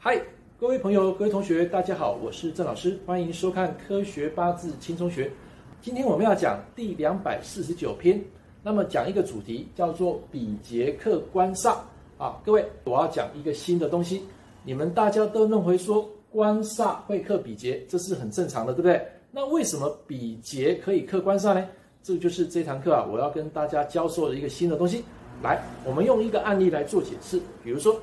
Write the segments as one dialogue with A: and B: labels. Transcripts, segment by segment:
A: 嗨，各位朋友、各位同学，大家好，我是郑老师，欢迎收看《科学八字轻松学》。今天我们要讲第两百四十九篇，那么讲一个主题叫做比劫克官煞啊。各位，我要讲一个新的东西，你们大家都认为说官煞会克比劫，这是很正常的，对不对？那为什么比劫可以克官煞呢？这就是这堂课啊，我要跟大家教授的一个新的东西。来，我们用一个案例来做解释。比如说，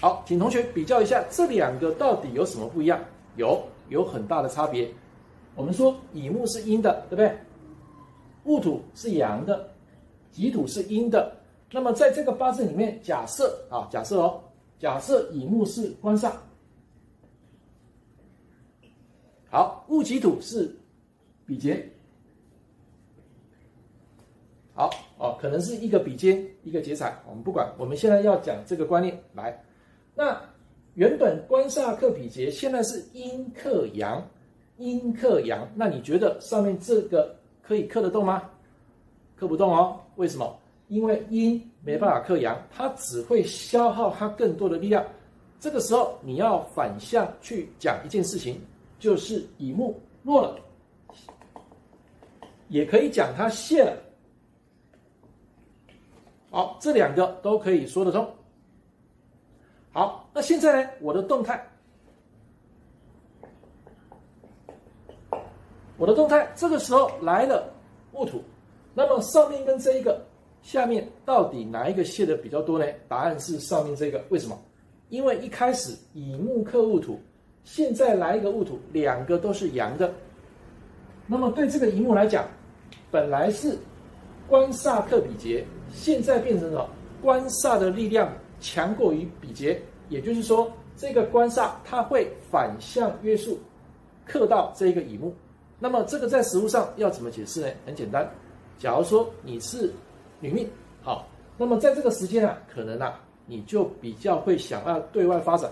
A: 好，请同学比较一下这两个到底有什么不一样？有，有很大的差别。我们说乙木是阴的，对不对？戊土是阳的，己土是阴的。那么在这个八字里面，假设啊，假设哦，假设乙木是官煞。好，戊己土是比劫。好哦，可能是一个比肩，一个劫财，我们不管。我们现在要讲这个观念来。那原本官煞克比劫，现在是阴克阳，阴克阳。那你觉得上面这个可以克得动吗？克不动哦。为什么？因为阴没办法克阳，它只会消耗它更多的力量。这个时候你要反向去讲一件事情。就是乙木弱了，也可以讲它泄了。好，这两个都可以说得通。好，那现在呢？我的动态，我的动态，这个时候来了戊土，那么上面跟这一个下面到底哪一个泄的比较多呢？答案是上面这个。为什么？因为一开始乙木克戊土。现在来一个戊土，两个都是阳的，那么对这个乙木来讲，本来是官煞克比劫，现在变成了官煞的力量强过于比劫，也就是说，这个官煞它会反向约束，克到这个乙木。那么这个在实务上要怎么解释呢？很简单，假如说你是女命，好，那么在这个时间啊，可能啊，你就比较会想要对外发展，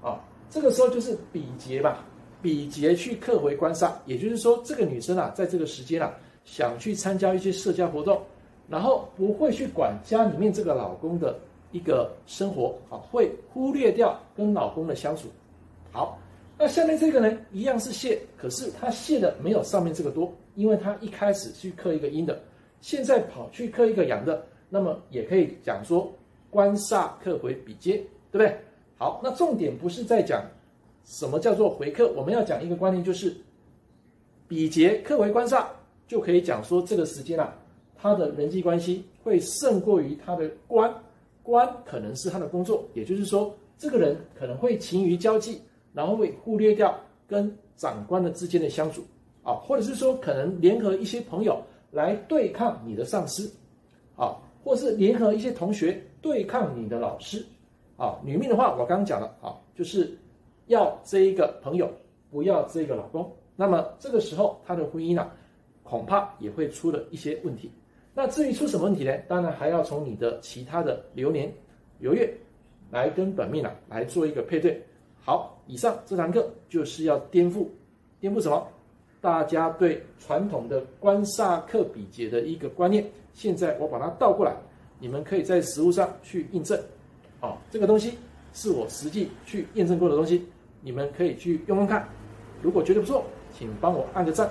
A: 啊。这个时候就是比劫吧，比劫去克回官煞，也就是说，这个女生啊，在这个时间啊，想去参加一些社交活动，然后不会去管家里面这个老公的一个生活啊，会忽略掉跟老公的相处。好，那下面这个呢，一样是泄，可是他泄的没有上面这个多，因为他一开始去克一个阴的，现在跑去克一个阳的，那么也可以讲说官煞克回比劫，对不对？好，那重点不是在讲什么叫做回克，我们要讲一个观念，就是比劫克为官煞，就可以讲说这个时间啊，他的人际关系会胜过于他的官，官可能是他的工作，也就是说，这个人可能会勤于交际，然后会忽略掉跟长官的之间的相处啊，或者是说可能联合一些朋友来对抗你的上司啊，或是联合一些同学对抗你的老师。啊，女命的话，我刚刚讲了啊，就是要这一个朋友，不要这个老公。那么这个时候，她的婚姻呢、恐怕也会出了一些问题。那至于出什么问题呢？当然还要从你的其他的流年、流月来跟本命啊来做一个配对。好，以上这堂课就是要颠覆，颠覆什么？大家对传统的官煞克比劫的一个观念。现在我把它倒过来，你们可以在实物上去印证。哦，这个东西是我实际去验证过的东西，你们可以去用用看。如果觉得不错，请帮我按个
B: 赞。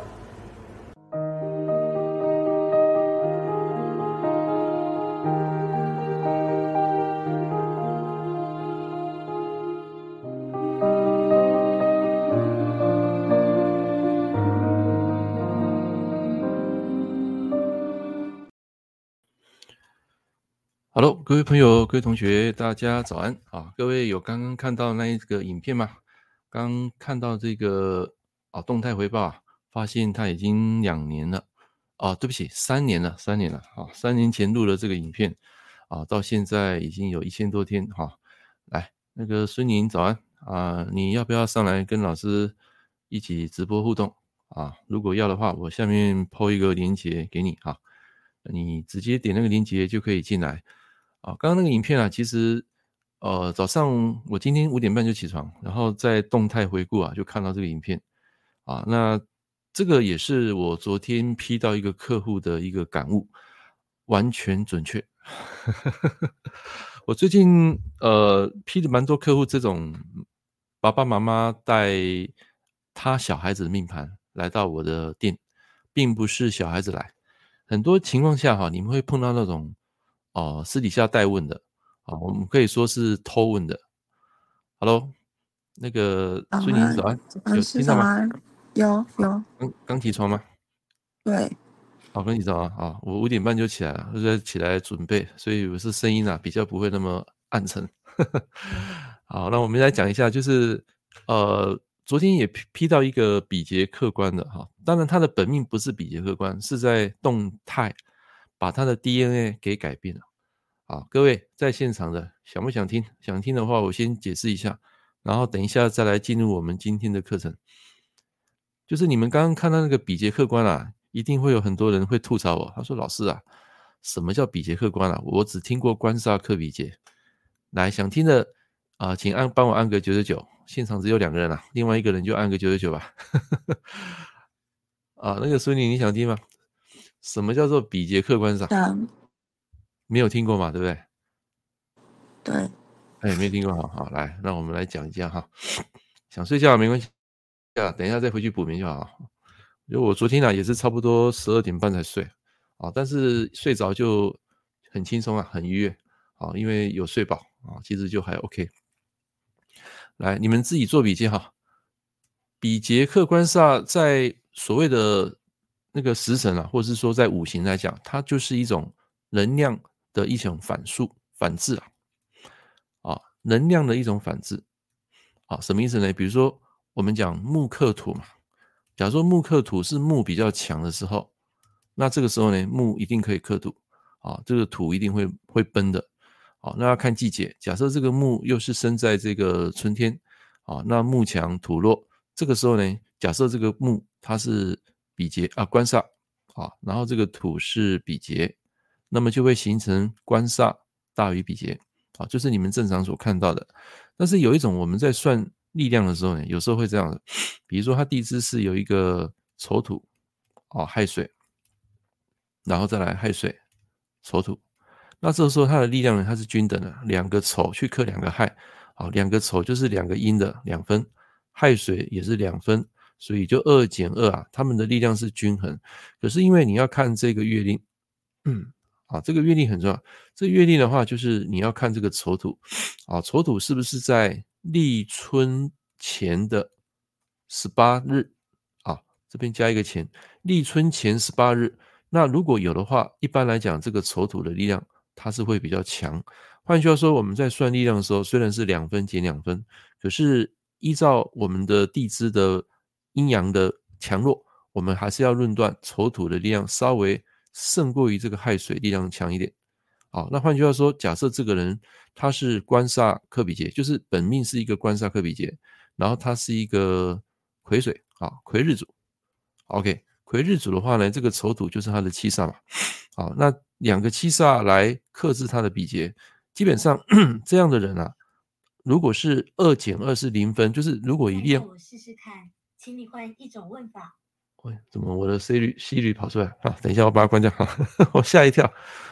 B: 各位朋友、各位同学，大家早安啊！各位有刚刚看到那一个影片吗？刚看到这个啊动态回报啊，发现它已经两年了啊，对不起，三年了，三年了啊！三年前录了这个影片啊，到现在已经有一千多天哈、来，那个孙宁早安啊，你要不要上来跟老师一起直播互动啊？如果要的话，我下面 po 一个链接给你哈、你直接点那个链接就可以进来。啊，刚刚那个影片啊，其实，呃，早上我今天五点半就起床，然后在动态回顾啊，就看到这个影片，啊，那这个也是我昨天批到一个客户的一个感悟，完全准确。我最近呃批的蛮多客户，这种爸爸妈妈带他小孩子的命盘来到我的店，并不是小孩子来，很多情况下哈，你们会碰到那种哦、呃、私底下代问的啊、呃，我们可以说是偷问的。Hello，那个孙宁早安，有听到吗？
C: 有有。
B: 刚刚起床吗？
C: 对。
B: 好，跟你说啊，啊，我五点半就起来了，就在起来准备，所以我是声音啊比较不会那么暗沉。好，那我们来讲一下，就是呃，昨天也批批到一个比劫客观的哈，当然他的本命不是比劫客观，是在动态把他的 DNA 给改变了。好，各位在现场的想不想听？想听的话，我先解释一下，然后等一下再来进入我们今天的课程。就是你们刚刚看到那个比劫客官啊。一定会有很多人会吐槽我，他说：“老师啊，什么叫比劫客官啊？我只听过官煞克比劫。”来，想听的啊、请按帮我按个九九九。现场只有两个人啊，另外一个人就按个九九九吧。啊，那个孙女，你想听吗？什么叫做比劫客官煞？
C: 嗯，
B: 没有听过嘛，对不对？
C: 对。
B: 哎，没听过，好好来，那我们来讲一下哈。想睡觉没关系，等一下再回去补眠就好。就我昨天呢、啊，也是差不多十二点半才睡啊，但是睡着就很轻松啊，很愉悦啊，因为有睡饱啊，其实就还 OK。来，你们自己做笔记哈。比劫克观煞在所谓的那个时辰啊，或者是说在五行来讲，它就是一种能量的一种反数反制啊，啊，能量的一种反制啊，什么意思呢？比如说我们讲木克土嘛。假如说木克土是木比较强的时候，那这个时候呢，木一定可以克土啊，这个土一定会会崩的啊。那要看季节，假设这个木又是生在这个春天啊，那木强土弱，这个时候呢，假设这个木它是比劫啊官煞啊，然后这个土是比劫，那么就会形成官煞大于比劫啊，就是你们正常所看到的。但是有一种我们在算。力量的时候呢，有时候会这样，比如说它地支是有一个丑土哦，亥水，然后再来亥水丑土，那这个时候它的力量呢，它是均等的，两个丑去克两个亥，好，两个丑就是两个阴的两分，亥水也是两分，所以就二减二啊，他们的力量是均衡。可是因为你要看这个月令，嗯，啊，这个月令很重要，这个月令的话就是你要看这个丑土，啊，丑土是不是在立春前的十八日啊，这边加一个前，立春前十八日。那如果有的话，一般来讲，这个丑土的力量它是会比较强。换句话说，我们在算力量的时候，虽然是两分减两分，可是依照我们的地支的阴阳的强弱，我们还是要论断丑土的力量稍微胜过于这个亥水力量强一点。好，那换句话说，假设这个人他是官煞克比劫，就是本命是一个官煞克比劫，然后他是一个癸水啊，癸日主。OK，癸日主的话呢，这个丑土就是他的七煞嘛。好，那两个七煞来克制他的比劫，基本上 这样的人啊，如果是二减二是零分，就是如果一练，
C: 我试试看，请你换一种问法。
B: 喂，怎么我的 Siri Siri 跑出来啊？等一下，我把它关掉哈。我吓一跳，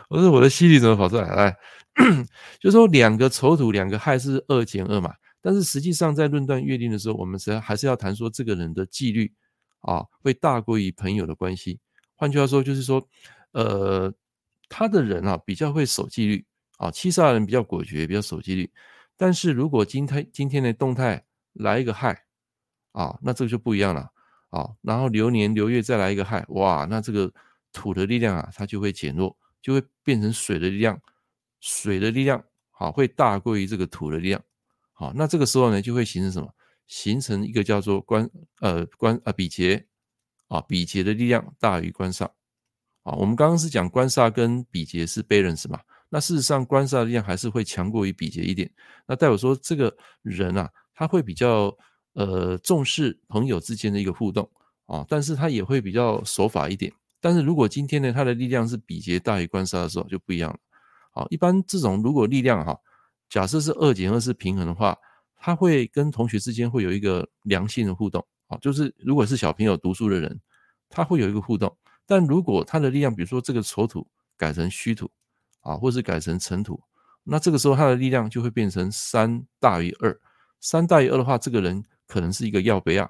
B: 我说我的 Siri 怎么跑出来？来，就说两个丑土，两个亥是二减二嘛。但是实际上在论断月令的时候，我们实际上还是要谈说这个人的纪律啊，会大过于朋友的关系。换句话说，就是说，呃，他的人啊比较会守纪律啊，七十二人比较果决，比较守纪律。但是如果今天今天的动态来一个亥啊，那这个就不一样了。好，然后流年流月再来一个亥，哇，那这个土的力量啊，它就会减弱，就会变成水的力量，水的力量好会大过于这个土的力量，好，那这个时候呢，就会形成什么？形成一个叫做官呃官呃比劫啊，比劫的力量大于官煞啊。我们刚刚是讲官煞跟比劫是 balance 嘛，那事实上官煞的力量还是会强过于比劫一点，那代表说这个人啊，他会比较。呃，重视朋友之间的一个互动啊，但是他也会比较守法一点。但是如果今天呢，他的力量是比劫大于官杀的时候，就不一样了。啊，一般这种如果力量哈，假设是二减二是平衡的话，他会跟同学之间会有一个良性的互动啊，就是如果是小朋友读书的人，他会有一个互动。但如果他的力量，比如说这个丑土改成虚土啊，或是改成辰土，那这个时候他的力量就会变成三大于二。三大于二的话，这个人可能是一个要不要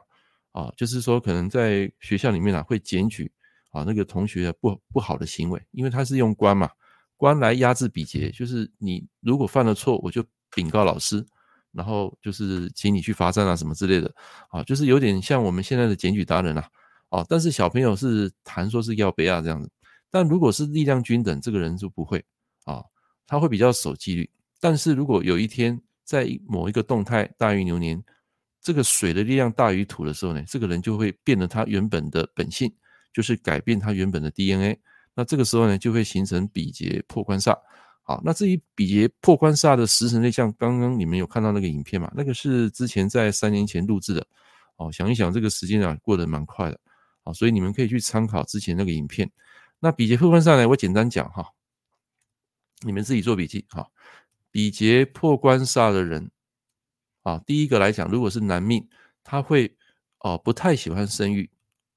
B: 啊，就是说可能在学校里面啊会检举啊那个同学不不好的行为，因为他是用官嘛，官来压制比劫，就是你如果犯了错，我就禀告老师，然后就是请你去罚站啊什么之类的啊，就是有点像我们现在的检举达人啊。啊，但是小朋友是谈说是要不要这样子，但如果是力量均等，这个人就不会啊，他会比较守纪律。但是如果有一天在某一个动态大运流年，这个水的力量大于土的时候呢，这个人就会变得他原本的本性，就是改变他原本的 DNA。那这个时候呢，就会形成比劫破官煞。好，那至于比劫破官煞的时辰类象，刚刚你们有看到那个影片嘛？那个是之前在三年前录制的。哦，想一想这个时间啊，过得蛮快的。好，所以你们可以去参考之前那个影片。那比劫破官煞呢，我简单讲哈，你们自己做笔记哈。比劫破官煞的人，啊，第一个来讲，如果是男命，他会哦不太喜欢生育，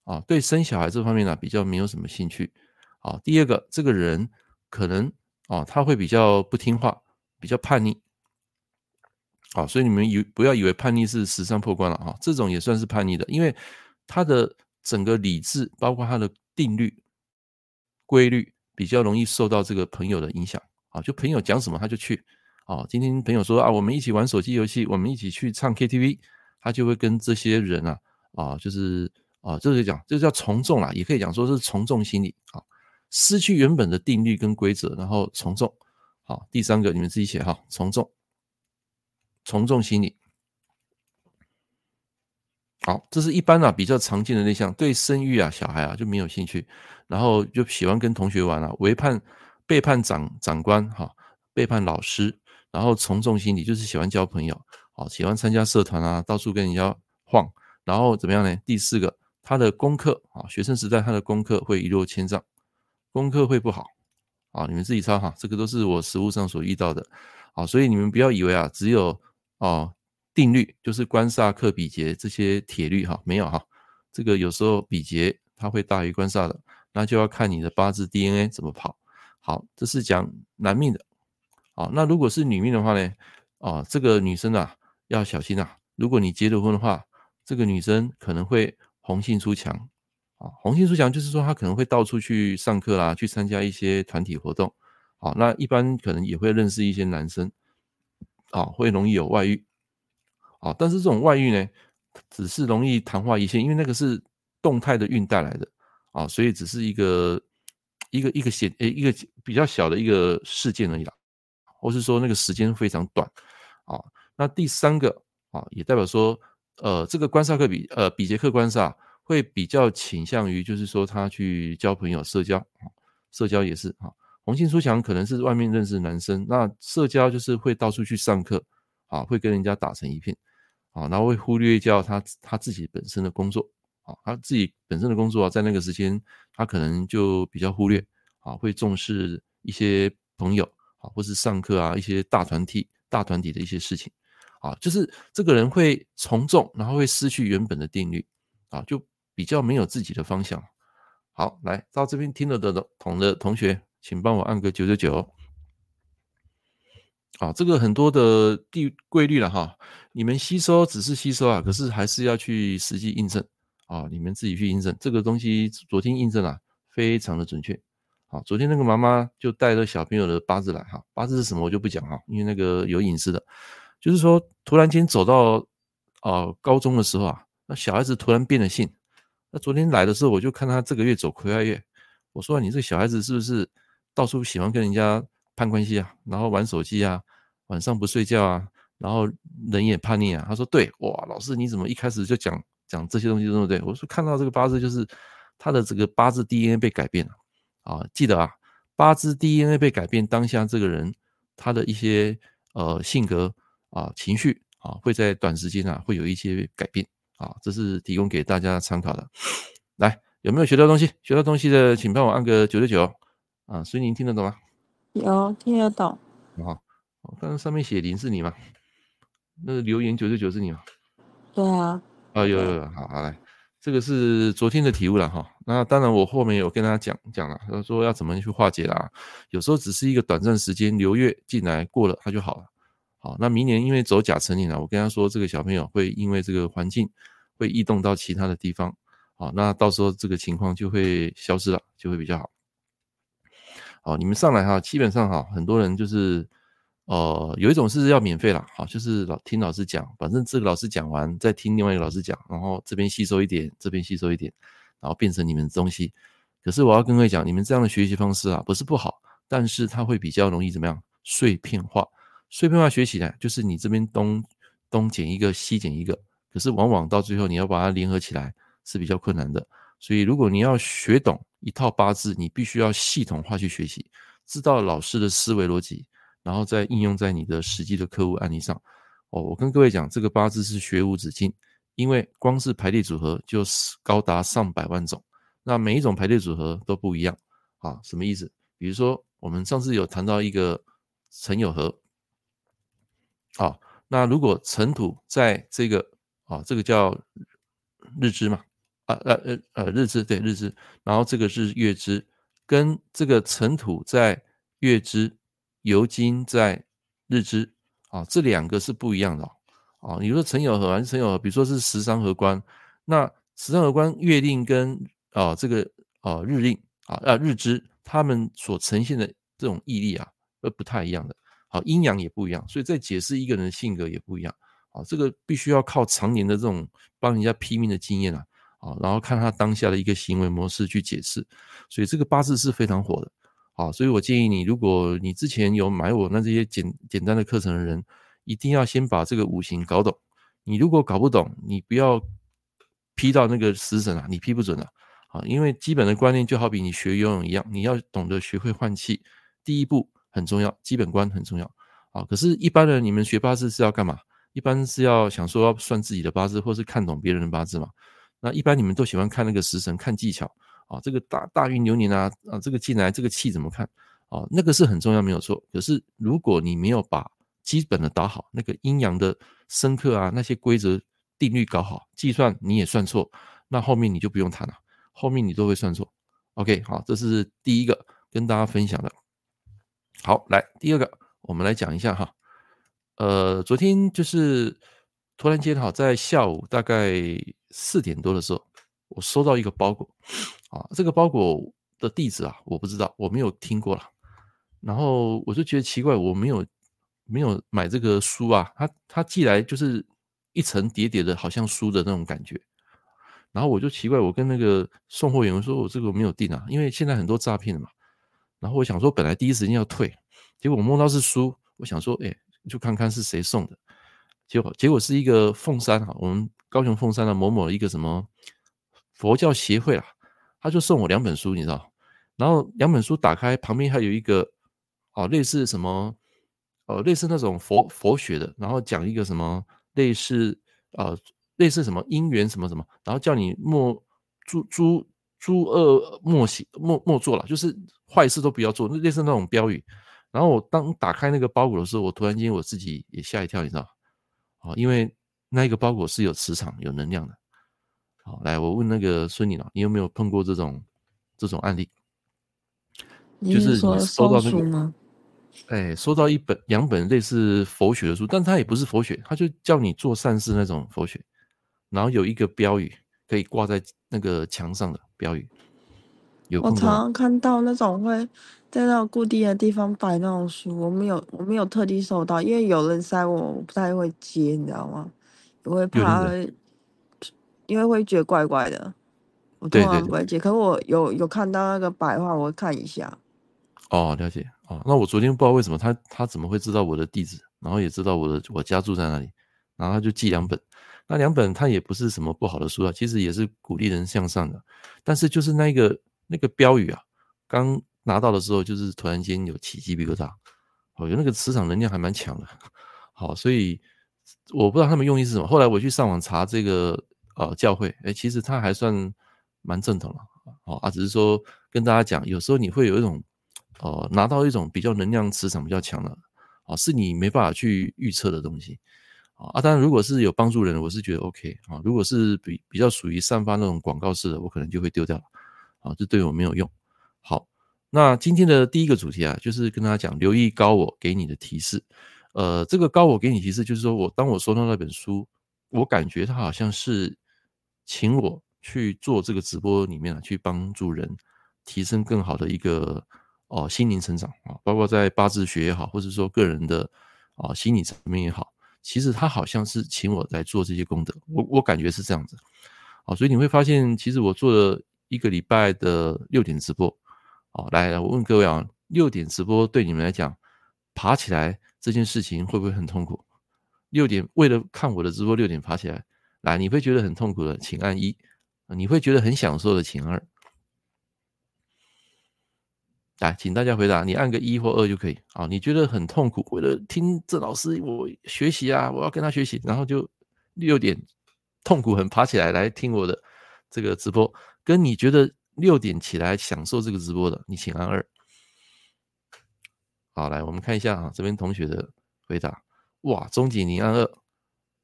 B: 啊，对生小孩这方面呢比较没有什么兴趣。啊，第二个，这个人可能啊他会比较不听话，比较叛逆。啊，所以你们以不要以为叛逆是时尚破关了啊，这种也算是叛逆的，因为他的。整个理智，包括他的定律、规律，比较容易受到这个朋友的影响啊。就朋友讲什么，他就去啊。今天朋友说啊，我们一起玩手机游戏，我们一起去唱 KTV，他就会跟这些人啊啊，就是啊，这就讲，这叫从众啊，也可以讲说是从众心理啊，失去原本的定律跟规则，然后从众。好，第三个你们自己写哈，从众，从众心理。好，这是一般啊比较常见的那项，对生育啊小孩啊就没有兴趣，然后就喜欢跟同学玩啊，违叛背叛长长官哈，背叛老师，然后从众心理就是喜欢交朋友，好，喜欢参加社团啊，到处跟人家晃，然后怎么样呢？第四个，他的功课啊，学生时代他的功课会一落千丈，功课会不好啊，你们自己抄哈，这个都是我实务上所遇到的，好，所以你们不要以为啊只有哦。定律就是官煞克比劫这些铁律哈，没有哈，这个有时候比劫它会大于官煞的，那就要看你的八字 DNA 怎么跑。好，这是讲男命的，啊，那如果是女命的话呢，啊，这个女生啊要小心啊，如果你结了婚的话，这个女生可能会红杏出墙，啊，红杏出墙就是说她可能会到处去上课啦，去参加一些团体活动，好，那一般可能也会认识一些男生，啊，会容易有外遇。啊，但是这种外遇呢，只是容易昙花一现，因为那个是动态的运带来的。啊，所以只是一个一个一个显诶一个比较小的一个事件而已啦，或是说那个时间非常短啊。那第三个啊，也代表说，呃，这个观煞克比呃比劫克观煞会比较倾向于就是说他去交朋友社交，社交也是啊，红杏出墙可能是外面认识男生，那社交就是会到处去上课啊，会跟人家打成一片。啊，然后会忽略掉他他自己本身的工作，啊，他自己本身的工作啊，在那个时间他可能就比较忽略，啊，会重视一些朋友，啊，或是上课啊，一些大团体大团体的一些事情，啊，就是这个人会从众，然后会失去原本的定律，啊，就比较没有自己的方向。好，来到这边听得懂的同学，请帮我按个九九九。啊，这个很多的地规律了哈，你们吸收只是吸收啊，可是还是要去实际印证啊，你们自己去印证这个东西。昨天印证啊，非常的准确。好，昨天那个妈妈就带着小朋友的八字来哈，八字是什么我就不讲哈，因为那个有隐私的。就是说，突然间走到啊高中的时候啊，那小孩子突然变了性。那昨天来的时候，我就看他这个月走葵花月，我说你这小孩子是不是到处喜欢跟人家？攀关系啊，然后玩手机啊，晚上不睡觉啊，然后人也叛逆啊。他说：“对，哇，老师你怎么一开始就讲讲这些东西，对不对？”我说：“看到这个八字，就是他的这个八字 DNA 被改变了啊。记得啊，八字 DNA 被改变，当下这个人他的一些呃性格啊、情绪啊，会在短时间啊会有一些改变啊。这是提供给大家参考的。来，有没有学到东西？学到东西的，请帮我按个九九九啊。所以您听得懂吗？”
C: 有听得懂？
B: 好，刚刚上面写零是你吗？那个留言九十九是你吗？
C: 对啊。
B: 啊，有有有，好好来，这个是昨天的体悟了哈。那当然，我后面有跟大家讲讲了，他说要怎么去化解啦。有时候只是一个短暂时间流月进来过了，它就好了。好，那明年因为走甲辰年了，我跟他说，这个小朋友会因为这个环境会异动到其他的地方。好，那到时候这个情况就会消失了，就会比较好。好，你们上来哈，基本上哈，很多人就是。呃，有一种是要免费啦，好，就是老听老师讲，反正这个老师讲完，再听另外一个老师讲，然后这边吸收一点，这边吸收一点，然后变成你们的东西。可是我要跟各位讲，你们这样的学习方式啊，不是不好，但是它会比较容易怎么样？碎片化，碎片化学起来就是你这边东东捡一个，西捡一个，可是往往到最后你要把它联合起来是比较困难的。所以如果你要学懂一套八字，你必须要系统化去学习，知道老师的思维逻辑。然后再应用在你的实际的客户案例上，哦，我跟各位讲，这个八字是学无止境，因为光是排列组合就是高达上百万种，那每一种排列组合都不一样啊，什么意思？比如说我们上次有谈到一个辰酉合，啊，那如果辰土在这个啊，这个叫日支嘛，啊呃呃呃日支对日支，然后这个是月支，跟这个辰土在月支。尤金在日支啊，这两个是不一样的啊。你说辰酉合还是辰酉合，比如说是十三合官，那十三合官月令跟啊这个啊日令啊啊日支，他们所呈现的这种毅力啊，而不太一样的。好，阴阳也不一样，所以在解释一个人的性格也不一样。啊，这个必须要靠常年的这种帮人家批命的经验啊，啊，然后看他当下的一个行为模式去解释。所以这个八字是非常火的。好，所以我建议你，如果你之前有买我那这些简简单的课程的人，一定要先把这个五行搞懂。你如果搞不懂，你不要批到那个死神啊，你批不准的啊。因为基本的观念就好比你学游泳一样，你要懂得学会换气，第一步很重要，基本观很重要啊。可是，一般人你们学八字是要干嘛？一般是要想说要算自己的八字，或是看懂别人的八字嘛。那一般你们都喜欢看那个食神，看技巧。啊，这个大大运流年啊，啊，这个进来这个气怎么看？啊，那个是很重要，没有错。可是如果你没有把基本的打好，那个阴阳的生克啊，那些规则定律搞好，计算你也算错，那后面你就不用谈了，后面你都会算错。OK，好，这是第一个跟大家分享的。好，来第二个，我们来讲一下哈。呃，昨天就是突然间哈，在下午大概四点多的时候，我收到一个包裹。啊，这个包裹的地址啊，我不知道，我没有听过了。然后我就觉得奇怪，我没有没有买这个书啊，他他寄来就是一层叠叠的，好像书的那种感觉。然后我就奇怪，我跟那个送货员说，我这个没有订啊，因为现在很多诈骗的嘛。然后我想说，本来第一时间要退，结果我摸到是书，我想说，哎，就看看是谁送的。结果结果是一个凤山哈，我们高雄凤山的某某一个什么佛教协会啊。他就送我两本书，你知道，然后两本书打开，旁边还有一个哦，类似什么，呃，类似那种佛佛学的，然后讲一个什么类似呃，类似什么因缘什么什么，然后叫你莫诸诸诸恶莫行莫莫做了，就是坏事都不要做，类似那种标语。然后我当打开那个包裹的时候，我突然间我自己也吓一跳，你知道，啊，因为那一个包裹是有磁场、有能量的。好，来，我问那个孙女了，你有没有碰过这种这种案例？就是你收到那个，哎，收到一本两本类似佛学的书，但它也不是佛学，它就叫你做善事那种佛学，然后有一个标语可以挂在那个墙上的标语。有我
C: 常常看到那种会在那种固定的地方摆那种书，我没有我没有特地收到，因为有人塞我，我不太会接，你知道吗？我会怕。因为会觉得怪怪的，我通常不会接。可是我有有看到那个白话，我会看一下。
B: 哦，了解哦。那我昨天不知道为什么他他怎么会知道我的地址，然后也知道我的我家住在哪里，然后他就寄两本。那两本他也不是什么不好的书啊，其实也是鼓励人向上的。但是就是那个那个标语啊，刚拿到的时候就是突然间有起鸡皮疙瘩，哦，有那个磁场能量还蛮强的。好，所以我不知道他们用意是什么。后来我去上网查这个。呃，教会，哎，其实他还算蛮正统了，哦，啊，只是说跟大家讲，有时候你会有一种，呃，拿到一种比较能量磁场比较强的，啊，是你没办法去预测的东西，啊，当然如果是有帮助人，我是觉得 OK 啊。如果是比比较属于散发那种广告式的，我可能就会丢掉了啊，这对我没有用。好，那今天的第一个主题啊，就是跟大家讲留意高我给你的提示。呃，这个高我给你提示，就是说我当我收到那本书，我感觉它好像是请我去做这个直播里面啊，去帮助人提升更好的一个哦心灵成长啊，包括在八字学也好，或者说个人的啊心理层面也好。其实他好像是请我来做这些功德，我我感觉是这样子，好，所以你会发现，其实我做了一个礼拜的六点直播，啊，来，我问各位啊，六点直播对你们来讲，爬起来这件事情会不会很痛苦？六点为了看我的直播，六点爬起来，来，你会觉得很痛苦的，请按一；你会觉得很享受的，请按二。来，请大家回答，你按个一或二就可以。啊，你觉得很痛苦，为了听郑老师我学习啊，我要跟他学习，然后就六点痛苦很爬起来来听我的这个直播，跟你觉得六点起来享受这个直播的，你请按二。好，来我们看一下啊，这边同学的回答。哇，钟景你按二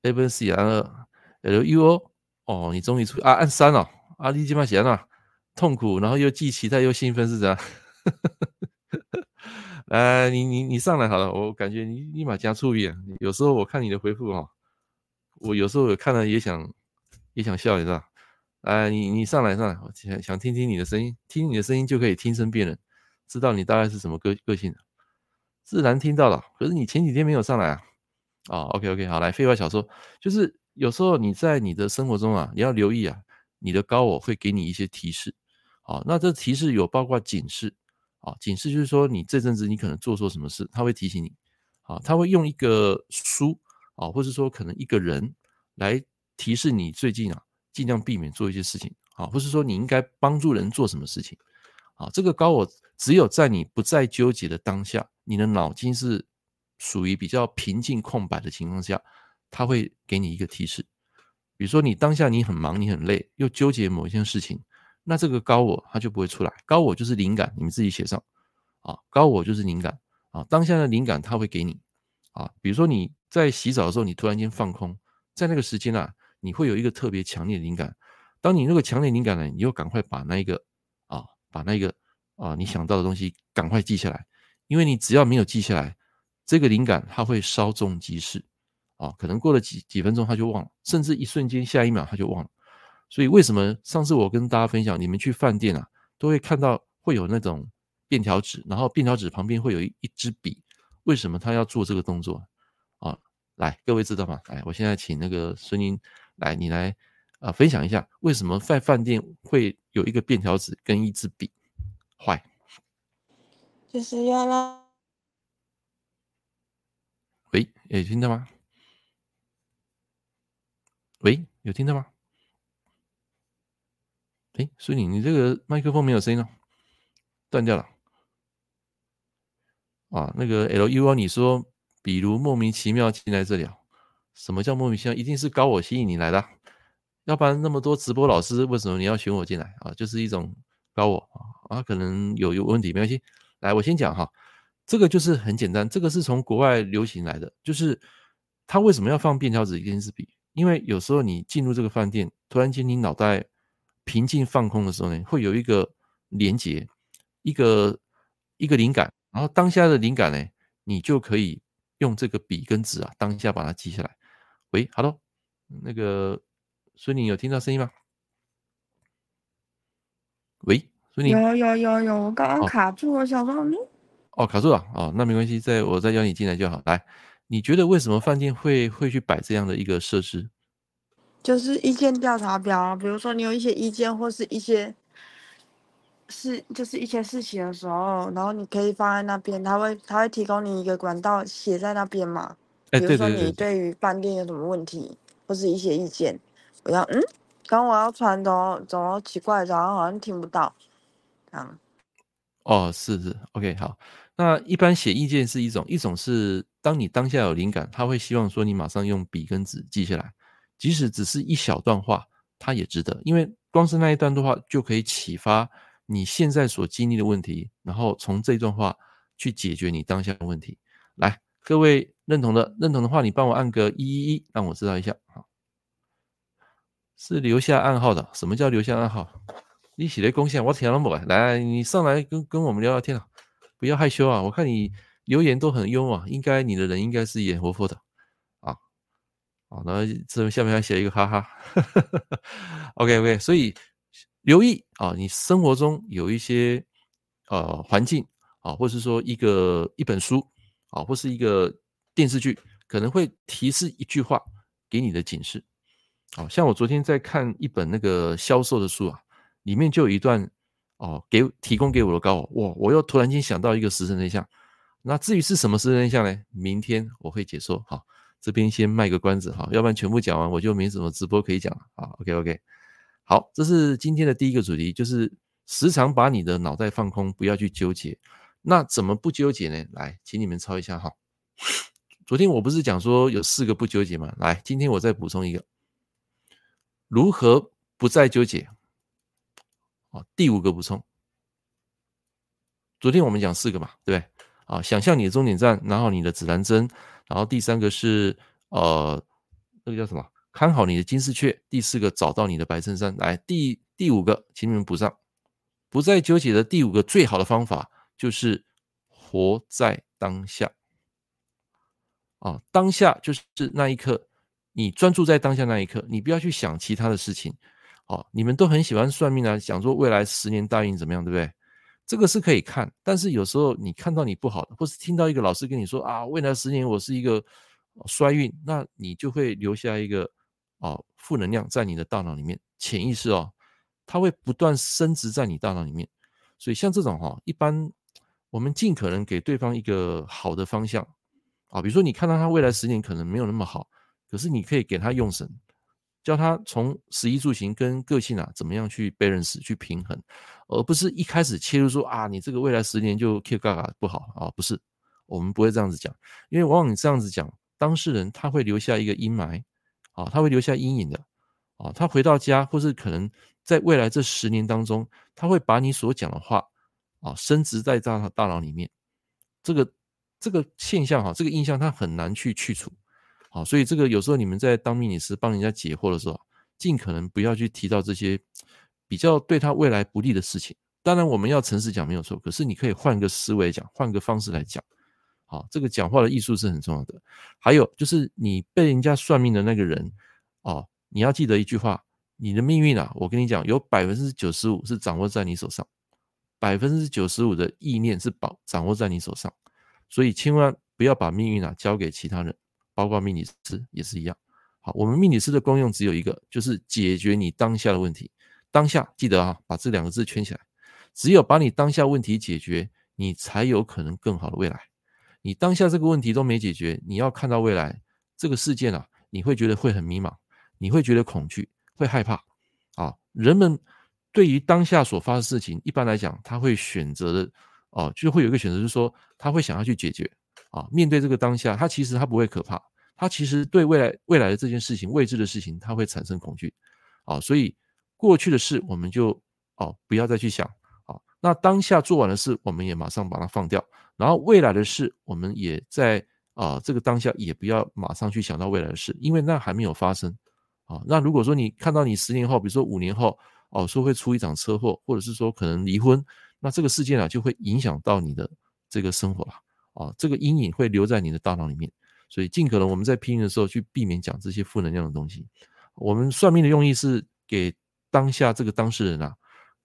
B: ，Evan C 按二，L U O 哦，你终于出啊，按三哦，阿丽基玛写啊，痛苦，然后又既期待又兴奋是这样。来，你你你上来好了，我感觉你立马加醋意啊！有时候我看你的回复哈，我有时候看了也想也想笑，你知道？来，你你上来上来，我想想听听你的声音，听你的声音就可以听声辨人，知道你大概是什么个个性的，自然听到了。可是你前几天没有上来啊？啊，OK OK，好，来废话少说，就是有时候你在你的生活中啊，你要留意啊，你的高我会给你一些提示。好，那这提示有包括警示。啊，警示就是说，你这阵子你可能做错什么事，他会提醒你。啊，他会用一个书啊，或者说可能一个人来提示你最近啊，尽量避免做一些事情。啊，或是说你应该帮助人做什么事情。啊，这个高我只有在你不再纠结的当下，你的脑筋是属于比较平静空白的情况下，他会给你一个提示。比如说你当下你很忙，你很累，又纠结某一件事情。那这个高我它就不会出来，高我就是灵感，你们自己写上啊。高我就是灵感啊，当下的灵感它会给你啊。比如说你在洗澡的时候，你突然间放空，在那个时间啊，你会有一个特别强烈的灵感。当你那个强烈灵感呢，你就赶快把那一个啊，把那个啊你想到的东西赶快记下来，因为你只要没有记下来，这个灵感它会稍纵即逝啊，可能过了几几分钟他就忘了，甚至一瞬间下一秒他就忘了。所以为什么上次我跟大家分享，你们去饭店啊，都会看到会有那种便条纸，然后便条纸旁边会有一一支笔，为什么他要做这个动作啊？来，各位知道吗？来，我现在请那个孙英来，你来啊分享一下，为什么在饭店会有一个便条纸跟一支笔？坏，
C: 就是要让，
B: 喂，哎听到吗？喂，有听到吗？哎，所以你你这个麦克风没有声音了，断掉了。啊，那个 L U O，你说，比如莫名其妙进来这里，什么叫莫名其妙？一定是高我吸引你来的，要不然那么多直播老师，为什么你要选我进来啊？就是一种高我啊，可能有有问题，没关系。来，我先讲哈，这个就是很简单，这个是从国外流行来的，就是他为什么要放便条纸跟一支笔？因为有时候你进入这个饭店，突然间你脑袋。平静放空的时候呢，会有一个连接，一个一个灵感，然后当下的灵感呢，你就可以用这个笔跟纸啊，当下把它记下来。喂，Hello，那个孙宁有听到声音吗？喂，孙宁
C: 有有有有，我刚刚卡住了，哦、想说你
B: 哦，卡住了哦，那没关系，再我再邀你进来就好。来，你觉得为什么饭店会会去摆这样的一个设施？
C: 就是意见调查表啊，比如说你有一些意见或是一些事，就是一些事情的时候，然后你可以放在那边，他会他会提供你一个管道写在那边嘛。比如说你对于饭店有什么问题或是一些意见，我要嗯，刚我要传的，怎么奇怪，然后好像听不到，这样。
B: 哦，是是，OK，好。那一般写意见是一种，一种是当你当下有灵感，他会希望说你马上用笔跟纸记下来。即使只是一小段话，它也值得，因为光是那一段的话就可以启发你现在所经历的问题，然后从这段话去解决你当下的问题。来，各位认同的，认同的话，你帮我按个一一一，让我知道一下。好，是留下暗号的。什么叫留下暗号？你写的贡献我听了不？来，你上来跟跟我们聊聊天啊，不要害羞啊。我看你留言都很幽默，应该你的人应该是演活泼的啊。好，那这下面还写一个哈哈。OK OK，所以留意啊，你生活中有一些呃环境啊，或是说一个一本书。啊，或是一个电视剧，可能会提示一句话给你的警示。好像我昨天在看一本那个销售的书啊，里面就有一段哦，给提供给我的高我，我又突然间想到一个十神真相。那至于是什么十神真相呢？明天我会解说。好，这边先卖个关子哈，要不然全部讲完我就没什么直播可以讲了。好，OK OK，好，这是今天的第一个主题，就是时常把你的脑袋放空，不要去纠结。那怎么不纠结呢？来，请你们抄一下哈。昨天我不是讲说有四个不纠结吗？来，今天我再补充一个，如何不再纠结？啊，第五个补充。昨天我们讲四个嘛，对不对？啊，想象你的终点站，然后你的指南针，然后第三个是呃，那个叫什么？看好你的金丝雀。第四个找到你的白衬衫。来，第第五个，请你们补上，不再纠结的第五个最好的方法。就是活在当下啊，当下就是那一刻，你专注在当下那一刻，你不要去想其他的事情。哦，你们都很喜欢算命啊，想说未来十年大运怎么样，对不对？这个是可以看，但是有时候你看到你不好的，或是听到一个老师跟你说啊，未来十年我是一个衰运，那你就会留下一个啊负能量在你的大脑里面，潜意识哦，它会不断升值在你大脑里面。所以像这种哈，一般。我们尽可能给对方一个好的方向啊，比如说你看到他未来十年可能没有那么好，可是你可以给他用神，教他从食衣住行跟个性啊怎么样去 balance 去平衡，而不是一开始切入说啊，你这个未来十年就 Q 嘎嘎不好啊，不是，我们不会这样子讲，因为往往你这样子讲，当事人他会留下一个阴霾啊，他会留下阴影的啊，他回到家或是可能在未来这十年当中，他会把你所讲的话。啊，升值在大大脑里面，这个这个现象哈，这个印象他很难去去除，好，所以这个有时候你们在当命理师帮人家解惑的时候，尽可能不要去提到这些比较对他未来不利的事情。当然我们要诚实讲没有错，可是你可以换个思维讲，换个方式来讲，好，这个讲话的艺术是很重要的。还有就是你被人家算命的那个人，哦，你要记得一句话，你的命运啊，我跟你讲，有百分之九十五是掌握在你手上。百分之九十五的意念是保掌握在你手上，所以千万不要把命运啊交给其他人，包括命理师也是一样。好，我们命理师的功用只有一个，就是解决你当下的问题。当下记得啊，把这两个字圈起来。只有把你当下问题解决，你才有可能更好的未来。你当下这个问题都没解决，你要看到未来这个事件啊，你会觉得会很迷茫，你会觉得恐惧，会害怕啊，人们。对于当下所发生事情，一般来讲，他会选择的，哦，就会有一个选择，就是说，他会想要去解决，啊，面对这个当下，他其实他不会可怕，他其实对未来未来的这件事情、未知的事情，他会产生恐惧，啊，所以过去的事我们就哦不要再去想，啊，那当下做完的事，我们也马上把它放掉，然后未来的事，我们也在啊这个当下也不要马上去想到未来的事，因为那还没有发生，啊，那如果说你看到你十年后，比如说五年后。哦，说会出一场车祸，或者是说可能离婚，那这个事件啊就会影响到你的这个生活了。啊这个阴影会留在你的大脑里面，所以尽可能我们在批命的时候去避免讲这些负能量的东西。我们算命的用意是给当下这个当事人啊，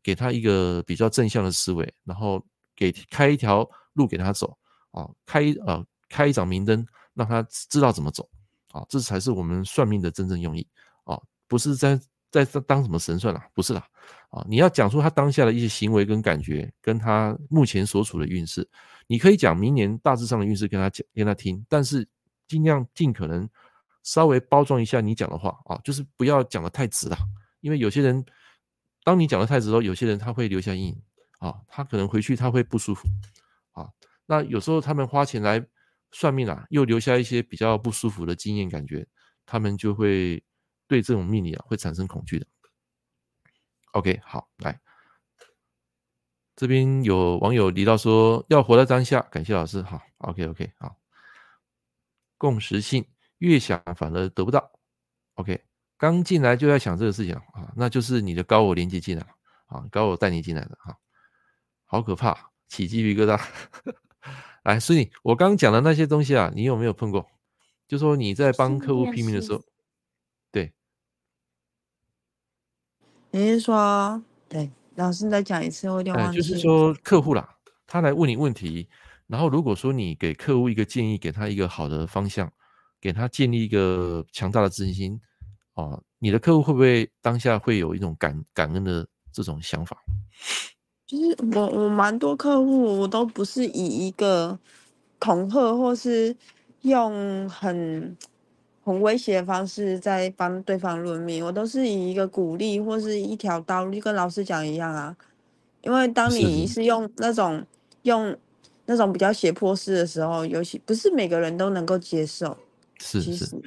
B: 给他一个比较正向的思维，然后给开一条路给他走啊，开呃开一盏明灯，让他知道怎么走啊，这才是我们算命的真正用意啊，不是在。在当什么神算啦？不是啦，啊，你要讲出他当下的一些行为跟感觉，跟他目前所处的运势，你可以讲明年大致上的运势跟他讲，跟他听，但是尽量尽可能稍微包装一下你讲的话啊，就是不要讲的太直了，因为有些人当你讲的太直的时候，有些人他会留下阴影啊，他可能回去他会不舒服啊，那有时候他们花钱来算命啊，又留下一些比较不舒服的经验感觉，他们就会。对这种命理啊，会产生恐惧的。OK，好，来，这边有网友提到说要活在当下，感谢老师。好，OK，OK，好。共识性，越想反而得不到。OK，刚进来就在想这个事情啊，那就是你的高我连接进来了啊，高我带你进来的啊，好可怕，起鸡皮疙瘩。来，所以我刚讲的那些东西啊，你有没有碰过？就说你在帮客户拼命的时候，对，
C: 你是说，对，老师再讲一次，我有点忘记。
B: 就是说客户啦，他来问你问题，然后如果说你给客户一个建议，给他一个好的方向，给他建立一个强大的自信心，哦，你的客户会不会当下会有一种感感恩的这种想法？
C: 就是我我蛮多客户，我都不是以一个恐吓或是。用很很威胁的方式在帮对方论命，我都是以一个鼓励或是一条道路，就跟老师讲一样啊。因为当你是用那种用那种比较胁迫式的时候，尤其不是每个人都能够接受。
B: 是是，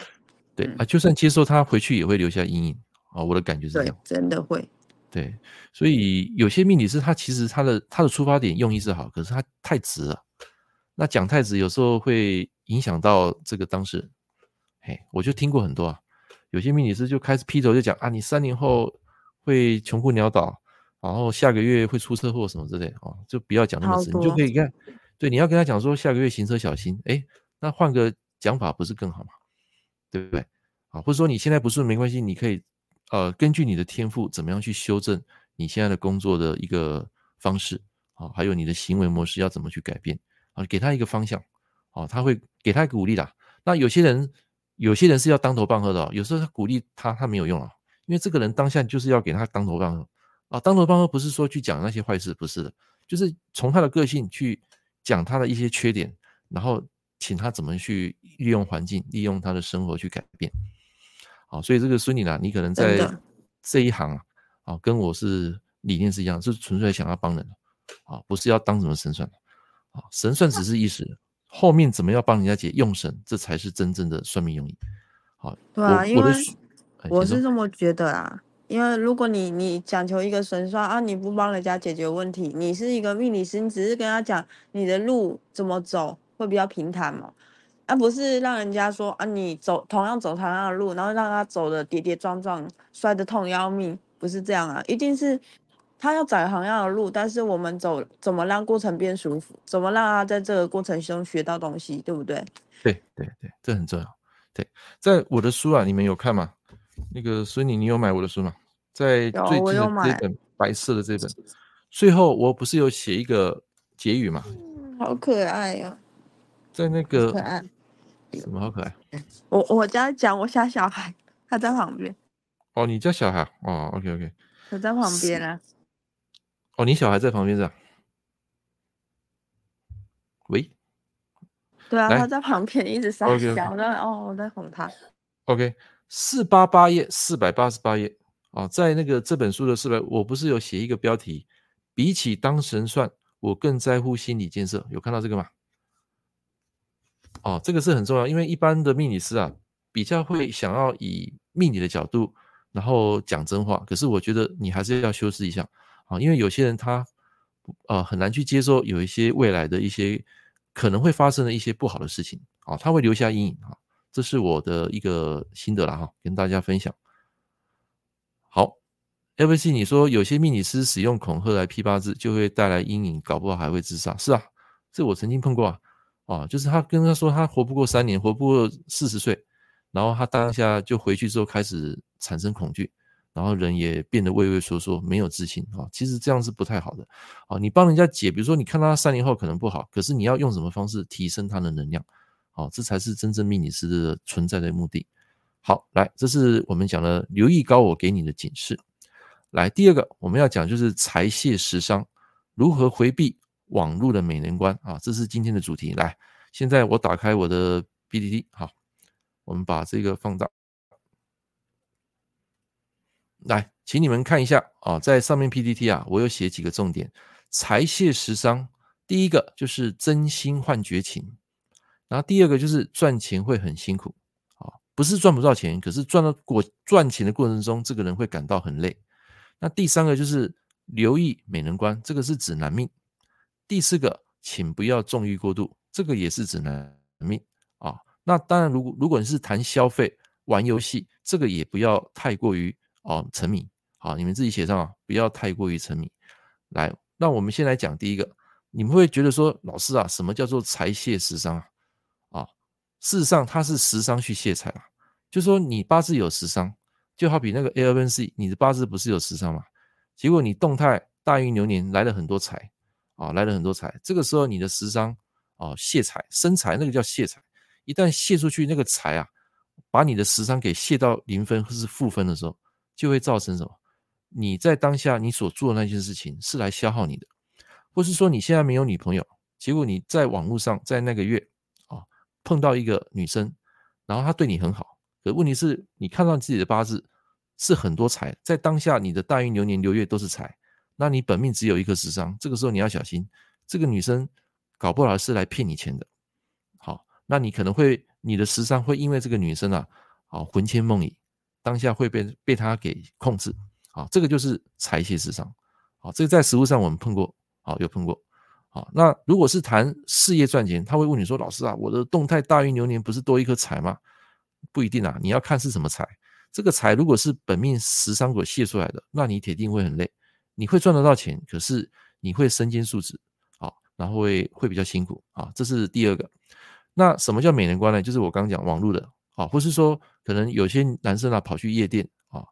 B: 对啊，就算接受，他回去也会留下阴影啊。我的感觉是这样，
C: 真的会。
B: 对，所以有些命理师他其实他的他的出发点用意是好，可是他太直了。那讲太直有时候会。影响到这个当事人，嘿，我就听过很多啊，有些命理师就开始劈头就讲啊，你三年后会穷困潦倒，然后下个月会出车祸什么之类的哦，就不要讲那么直，你就可以看，对，你要跟他讲说下个月行车小心，哎，那换个讲法不是更好吗？对不对？啊，或者说你现在不顺没关系，你可以呃根据你的天赋怎么样去修正你现在的工作的一个方式啊，还有你的行为模式要怎么去改变啊，给他一个方向。啊，他会给他一个鼓励的。那有些人，有些人是要当头棒喝的。有时候他鼓励他，他没有用啊，因为这个人当下就是要给他当头棒喝啊。当头棒喝不是说去讲那些坏事，不是的，就是从他的个性去讲他的一些缺点，然后请他怎么去利用环境，利用他的生活去改变。好，所以这个孙女呢，你可能在这一行啊，啊，跟我是理念是一样，是纯粹想要帮人啊，不是要当什么神算的啊，神算只是一时。后面怎么样帮人家解用神，这才是真正的算命用意。好，
C: 对啊，因为我是这么觉得啊。因为如果你你讲求一个神算啊，你不帮人家解决问题，你是一个命理师，你只是跟他讲你的路怎么走会比较平坦嘛，而、啊、不是让人家说啊，你走同样走同样的路，然后让他走的跌跌撞撞，摔得痛要命，不是这样啊，一定是。他要走同样的路，但是我们走怎么让过程变舒服？怎么让他在这个过程中学到东西，对不对？
B: 对对对，这很重要。对，在我的书啊，你们有看吗？那个孙女，你有买我的书吗？在最近的这本白色的这本，最后我不是有写一个结语吗？
C: 嗯，好可爱呀、哦！
B: 在那个
C: 可爱，
B: 什么好可爱？
C: 我我家讲我家小孩，他在旁边。
B: 哦，你家小孩哦，OK OK，
C: 我在旁边啊。
B: 哦，你小孩在旁边是吧？喂，
C: 对啊，他在旁边一直傻笑。Okay, okay. 哦，我在哄他。
B: OK，四八八页，四百八十八页啊，在那个这本书的四百，我不是有写一个标题？比起当神算，我更在乎心理建设。有看到这个吗？哦，这个是很重要，因为一般的命理师啊，比较会想要以命理的角度，然后讲真话。可是我觉得你还是要修饰一下。啊，因为有些人他，呃，很难去接受有一些未来的一些可能会发生的一些不好的事情啊，他会留下阴影啊，这是我的一个心得了哈，跟大家分享。好，LVC，你说有些命理师使用恐吓来批八字，就会带来阴影，搞不好还会自杀。是啊，这我曾经碰过啊，啊，就是他跟他说他活不过三年，活不过四十岁，然后他当下就回去之后开始产生恐惧。然后人也变得畏畏缩缩，没有自信啊。其实这样是不太好的啊。你帮人家解，比如说你看到他三年后可能不好，可是你要用什么方式提升他的能量？好，这才是真正命理师的存在的目的。好，来，这是我们讲的留意高我给你的警示。来，第二个我们要讲就是财泄食伤，如何回避网络的美人关啊？这是今天的主题。来，现在我打开我的 PPT，好，我们把这个放大。来，请你们看一下啊，在上面 PPT 啊，我有写几个重点：财泄食伤，第一个就是真心换绝情，然后第二个就是赚钱会很辛苦啊，不是赚不到钱，可是赚到过赚钱的过程中，这个人会感到很累。那第三个就是留意美人关，这个是指男命。第四个，请不要纵欲过度，这个也是指男命啊。那当然，如果如果你是谈消费、玩游戏，这个也不要太过于哦沉迷。好，你们自己写上啊，不要太过于沉迷。来，那我们先来讲第一个，你们会觉得说，老师啊，什么叫做财泄食伤啊？啊，事实上它是食伤去泄财啊，就说你八字有食伤，就好比那个 A11C，你的八字不是有食伤吗？结果你动态大运流年来了很多财啊，来了很多财，这个时候你的食伤啊泄财生财，那个叫泄财。一旦泄出去，那个财啊，把你的食伤给泄到零分或是负分的时候，就会造成什么？你在当下你所做的那件事情是来消耗你的，或是说你现在没有女朋友，结果你在网络上在那个月啊碰到一个女生，然后她对你很好，可问题是你看到自己的八字是很多财，在当下你的大运流年流月都是财，那你本命只有一颗食伤，这个时候你要小心，这个女生搞不好是来骗你钱的。好那你可能会，你的食伤会因为这个女生啊，啊魂牵梦萦，当下会被被他给控制，啊，这个就是财泄食伤，啊，这个在实物上我们碰过，啊，有碰过，啊，那如果是谈事业赚钱，他会问你说，老师啊，我的动态大运流年不是多一颗财吗？不一定啊，你要看是什么财，这个财如果是本命食伤所泄出来的，那你铁定会很累，你会赚得到钱，可是你会身兼数职，啊，然后会会比较辛苦，啊，这是第二个。那什么叫美人关呢？就是我刚讲网络的啊，或是说可能有些男生啊跑去夜店啊，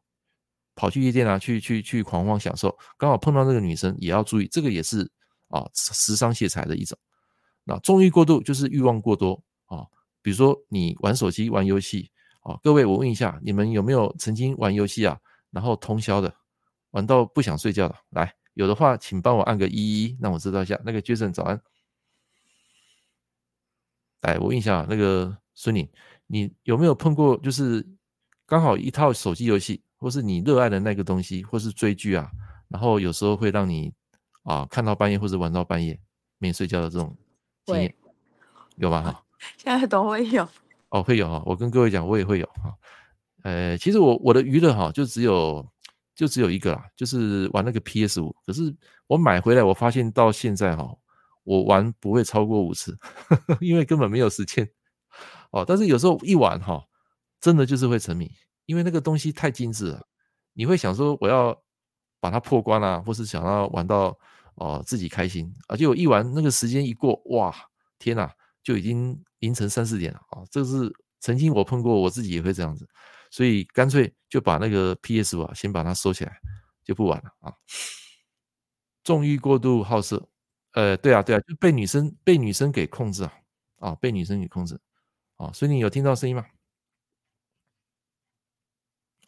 B: 跑去夜店啊去去去狂欢享受，刚好碰到那个女生也要注意，这个也是啊食伤泄财的一种。那纵欲过度就是欲望过多啊，比如说你玩手机玩游戏啊，各位我问一下，你们有没有曾经玩游戏啊，然后通宵的玩到不想睡觉的？来，有的话请帮我按个一一，让我知道一下。那个 Jason 早安。哎，我问一下那个孙宁，你有没有碰过？就是刚好一套手机游戏，或是你热爱的那个东西，或是追剧啊，然后有时候会让你啊看到半夜或者玩到半夜没睡觉的这种经验，有吗？哈，
C: 现在都会有
B: 哦，会有哈。我跟各位讲，我也会有哈。呃，其实我我的娱乐哈，就只有就只有一个啦，就是玩那个 PS 五。可是我买回来，我发现到现在哈。我玩不会超过五次，因为根本没有时间哦。但是有时候一玩哈，真的就是会沉迷，因为那个东西太精致了。你会想说我要把它破关啊，或是想要玩到哦自己开心，而且我一玩那个时间一过，哇，天哪，就已经凌晨三四点了啊！这是曾经我碰过，我自己也会这样子，所以干脆就把那个 PS 五啊先把它收起来，就不玩了啊。纵欲过度好色。呃，对啊，对啊，就被女生被女生给控制啊，啊，被女生给控制啊，所以你有听到声音吗？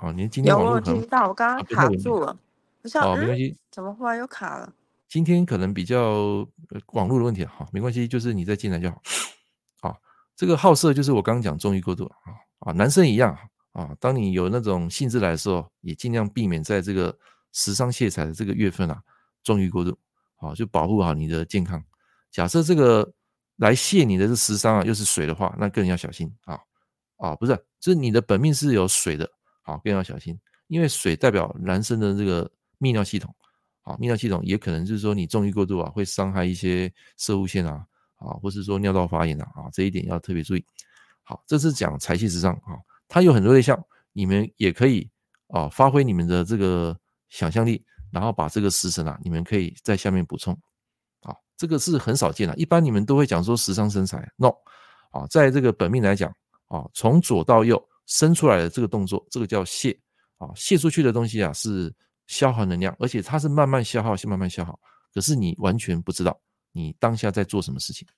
B: 哦，您今天
C: 有我听到，我刚刚卡住了，不是
B: 哦，没关系，
C: 怎么忽然又卡了？
B: 今天可能比较网络的问题哈，没关系，就是你再进来就好。啊，这个好色就是我刚刚讲纵欲过度啊啊，男生一样啊，当你有那种兴致来的时候，也尽量避免在这个食伤泄财的这个月份啊，纵欲过度。啊，就保护好你的健康。假设这个来泄你的是食伤啊，又是水的话，那更要小心啊啊！不是，就是你的本命是有水的，好，更要小心，因为水代表男生的这个泌尿系统，啊，泌尿系统也可能就是说你纵欲过度啊，会伤害一些射物腺啊，啊，或是说尿道发炎啊，啊，这一点要特别注意。好，这是讲财泄食伤啊，它有很多类项，你们也可以啊，发挥你们的这个想象力。然后把这个时辰啊，你们可以在下面补充，这个是很少见的，一般你们都会讲说食伤生财，no，啊，在这个本命来讲，啊，从左到右伸出来的这个动作，这个叫泄，啊，泄出去的东西啊是消耗能量，而且它是慢慢消耗，是慢慢消耗，可是你完全不知道你当下在做什么事情，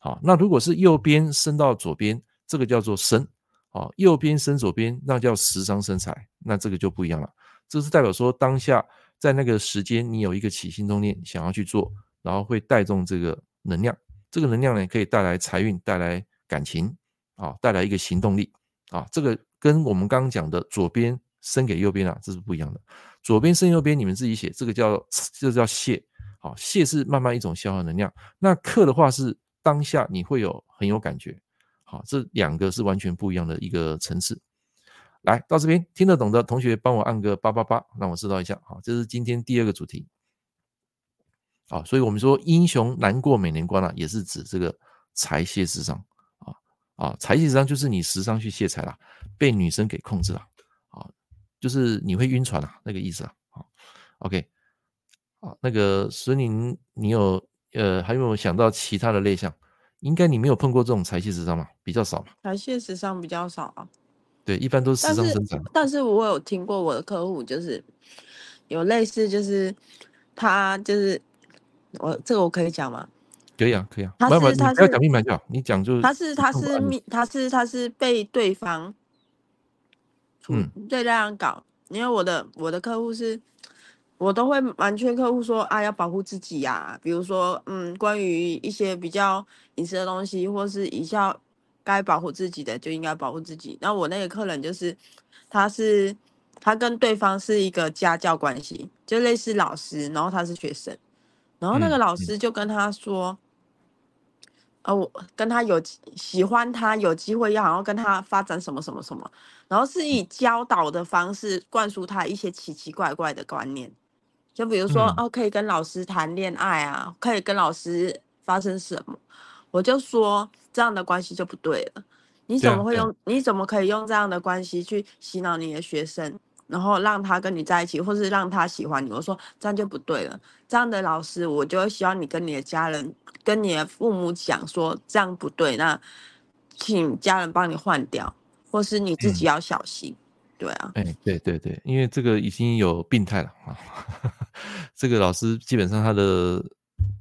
B: 好，那如果是右边伸到左边，这个叫做生，啊，右边伸左边，那叫食伤生财，那这个就不一样了，这是代表说当下。在那个时间，你有一个起心动念想要去做，然后会带动这个能量，这个能量呢可以带来财运，带来感情，啊，带来一个行动力，啊，这个跟我们刚刚讲的左边生给右边啊，这是不一样的。左边生右边，你们自己写，这个叫这个叫泄，啊，泄是慢慢一种消耗能量。那克的话是当下你会有很有感觉，好，这两个是完全不一样的一个层次。来到这边听得懂的同学，帮我按个八八八，让我知道一下。好，这是今天第二个主题。好，所以我们说英雄难过美年关啊，也是指这个财泄食伤啊啊，财气食伤就是你时伤去泄财啦，被女生给控制了啊，就是你会晕船啊，那个意思啊。啊，OK，啊，那个孙宁，你有呃还有没有想到其他的类项？应该你没有碰过这种财气食伤嘛，比较少嘛。
C: 财气食伤比较少啊。
B: 对，一般都是时伤生产。
C: 但是我有听过我的客户，就是有类似，就是他就是我这个我可以讲吗？
B: 可以啊，可以啊。
C: 他是他是
B: 不要讲命盘就好，你讲就是。
C: 他是他是命，他是他是被对方，嗯，对这样搞。因为我的我的客户是，我都会完全客户说啊，要保护自己呀、啊。比如说，嗯，关于一些比较隐私的东西，或是一下该保护自己的，就应该保护自己。那我那个客人就是，他是他跟对方是一个家教关系，就类似老师，然后他是学生，然后那个老师就跟他说。嗯嗯呃，我跟他有喜欢他，有机会要好好跟他发展什么什么什么，然后是以教导的方式灌输他一些奇奇怪怪的观念，就比如说、嗯、哦，可以跟老师谈恋爱啊，可以跟老师发生什么，我就说这样的关系就不对了，你怎么会用？你怎么可以用这样的关系去洗脑你的学生？然后让他跟你在一起，或是让他喜欢你。我说这样就不对了。这样的老师，我就会希望你跟你的家人、跟你的父母讲说这样不对，那请家人帮你换掉，或是你自己要小心。嗯、对啊，
B: 哎，对对对，因为这个已经有病态了啊。这个老师基本上他的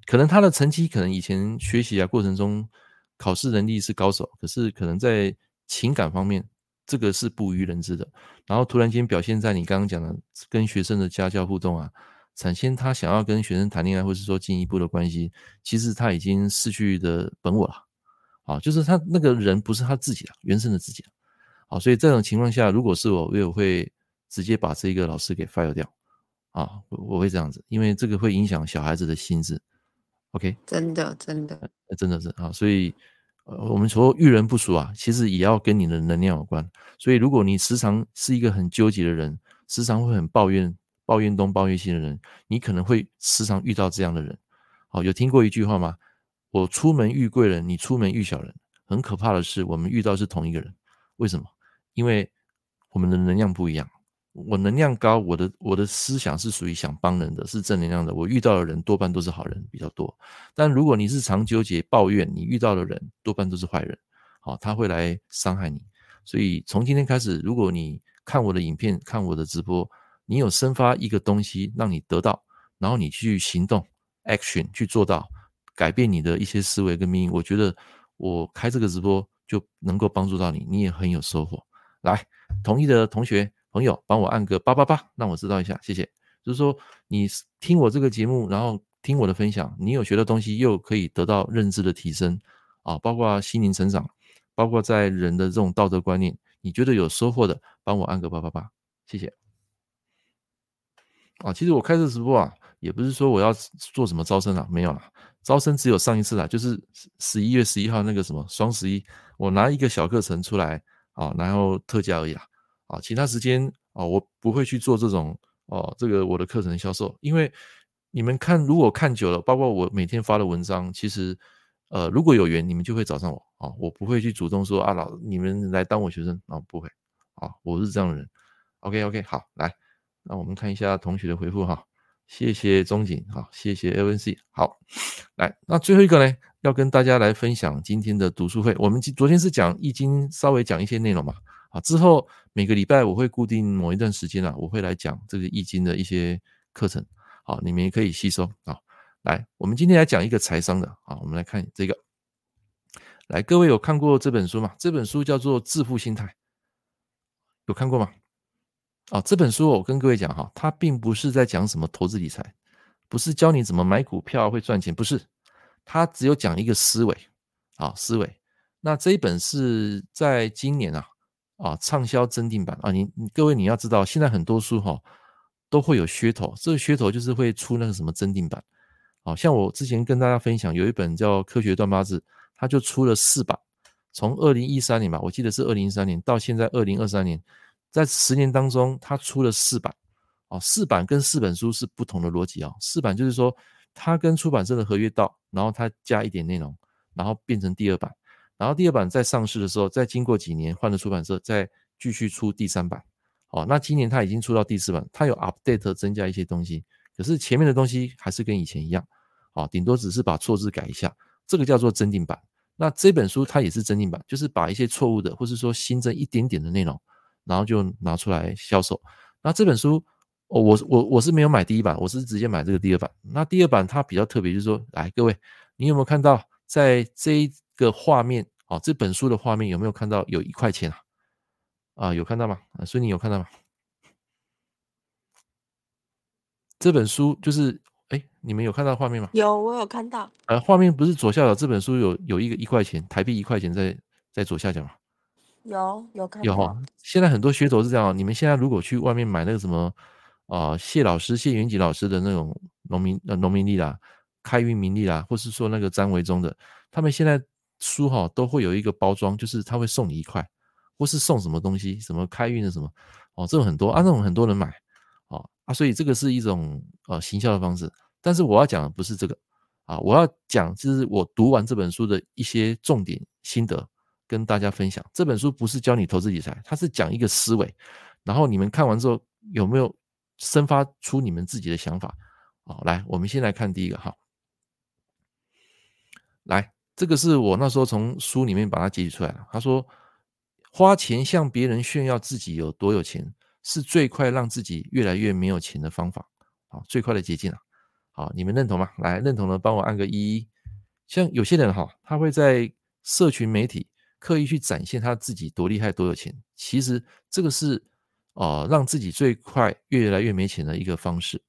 B: 可能他的成绩，可能以前学习啊过程中考试能力是高手，可是可能在情感方面。这个是不为人知的，然后突然间表现在你刚刚讲的跟学生的家教互动啊，产生他想要跟学生谈恋爱，或是说进一步的关系，其实他已经失去的本我了，啊，就是他那个人不是他自己的原生的自己了，啊，所以这种情况下，如果是我，我也会直接把这个老师给 fire 掉，啊，我我会这样子，因为这个会影响小孩子的心智，OK，
C: 真的真的，
B: 真的是啊，所以。呃，我们说遇人不淑啊，其实也要跟你的能量有关。所以，如果你时常是一个很纠结的人，时常会很抱怨、抱怨东抱怨西的人，你可能会时常遇到这样的人。好，有听过一句话吗？我出门遇贵人，你出门遇小人。很可怕的是，我们遇到是同一个人。为什么？因为我们的能量不一样。我能量高，我的我的思想是属于想帮人的，是正能量的。我遇到的人多半都是好人比较多。但如果你是常纠结抱怨，你遇到的人多半都是坏人，好，他会来伤害你。所以从今天开始，如果你看我的影片，看我的直播，你有生发一个东西让你得到，然后你去行动，action 去做到，改变你的一些思维跟命运，我觉得我开这个直播就能够帮助到你，你也很有收获。来，同意的同学。朋友，帮我按个八八八，让我知道一下，谢谢。就是说，你听我这个节目，然后听我的分享，你有学的东西，又可以得到认知的提升啊，包括心灵成长，包括在人的这种道德观念，你觉得有收获的，帮我按个八八八，谢谢。啊，其实我开这直播啊，也不是说我要做什么招生啊，没有啦，招生只有上一次啦，就是十一月十一号那个什么双十一，我拿一个小课程出来啊，然后特价而已啦。啊，啊其他时间啊，我不会去做这种哦，这个我的课程销售，因为你们看，如果看久了，包括我每天发的文章，其实呃，如果有缘，你们就会找上我啊，我不会去主动说啊，老你们来当我学生啊，不会啊，我是这样的人。OK OK，好，来，那我们看一下同学的回复哈，谢谢钟景，好，谢谢 LNC，好，来，那最后一个呢，要跟大家来分享今天的读书会，我们昨天是讲易经，稍微讲一些内容嘛。啊，之后每个礼拜我会固定某一段时间啊，我会来讲这个易经的一些课程，好，你们也可以吸收啊。来，我们今天来讲一个财商的啊，我们来看这个。来，各位有看过这本书吗？这本书叫做《致富心态》，有看过吗？啊，这本书我跟各位讲哈，它并不是在讲什么投资理财，不是教你怎么买股票会赚钱，不是，它只有讲一个思维啊，思维。那这一本是在今年啊。啊，畅销增订版啊，你你各位你要知道，现在很多书哈、哦、都会有噱头，这个噱头就是会出那个什么增订版。好像我之前跟大家分享，有一本叫《科学断八字》，它就出了四版，从二零一三年吧，我记得是二零一三年到现在二零二三年，在十年当中，它出了四版。哦，四版跟四本书是不同的逻辑啊。四版就是说，它跟出版社的合约到，然后它加一点内容，然后变成第二版。然后第二版在上市的时候，再经过几年换了出版社，再继续出第三版。哦，那今年它已经出到第四版，它有 update 增加一些东西，可是前面的东西还是跟以前一样。哦，顶多只是把错字改一下，这个叫做增订版。那这本书它也是增订版，就是把一些错误的，或是说新增一点点的内容，然后就拿出来销售。那这本书，哦，我我我是没有买第一版，我是直接买这个第二版。那第二版它比较特别，就是说，来各位，你有没有看到在这一个画面？哦，这本书的画面有没有看到有一块钱啊？啊，有看到吗？啊，所以你有看到吗？这本书就是。哎，你们有看到画面吗？
C: 有，我有看到。
B: 呃，画面不是左下角这本书有有一个一块钱台币一块钱在在左下角吗？
C: 有，有看到。
B: 有哈。现在很多噱头是这样，你们现在如果去外面买那个什么啊、呃，谢老师谢元吉老师的那种农民呃农民历啦，开运民历啦，或是说那个张维忠的，他们现在书哈都会有一个包装，就是他会送你一块，或是送什么东西，什么开运的什么哦，这种很多啊，那种很多人买。哦啊，所以这个是一种呃行销的方式，但是我要讲的不是这个啊，我要讲就是我读完这本书的一些重点心得跟大家分享。这本书不是教你投资理财，它是讲一个思维，然后你们看完之后有没有生发出你们自己的想法？好，来，我们先来看第一个哈，来，这个是我那时候从书里面把它截取出来的。他说，花钱向别人炫耀自己有多有钱。是最快让自己越来越没有钱的方法，啊，最快的捷径了。好，你们认同吗？来，认同的帮我按个一。像有些人哈，他会在社群媒体刻意去展现他自己多厉害、多有钱。其实这个是啊，让自己最快越来越没钱的一个方式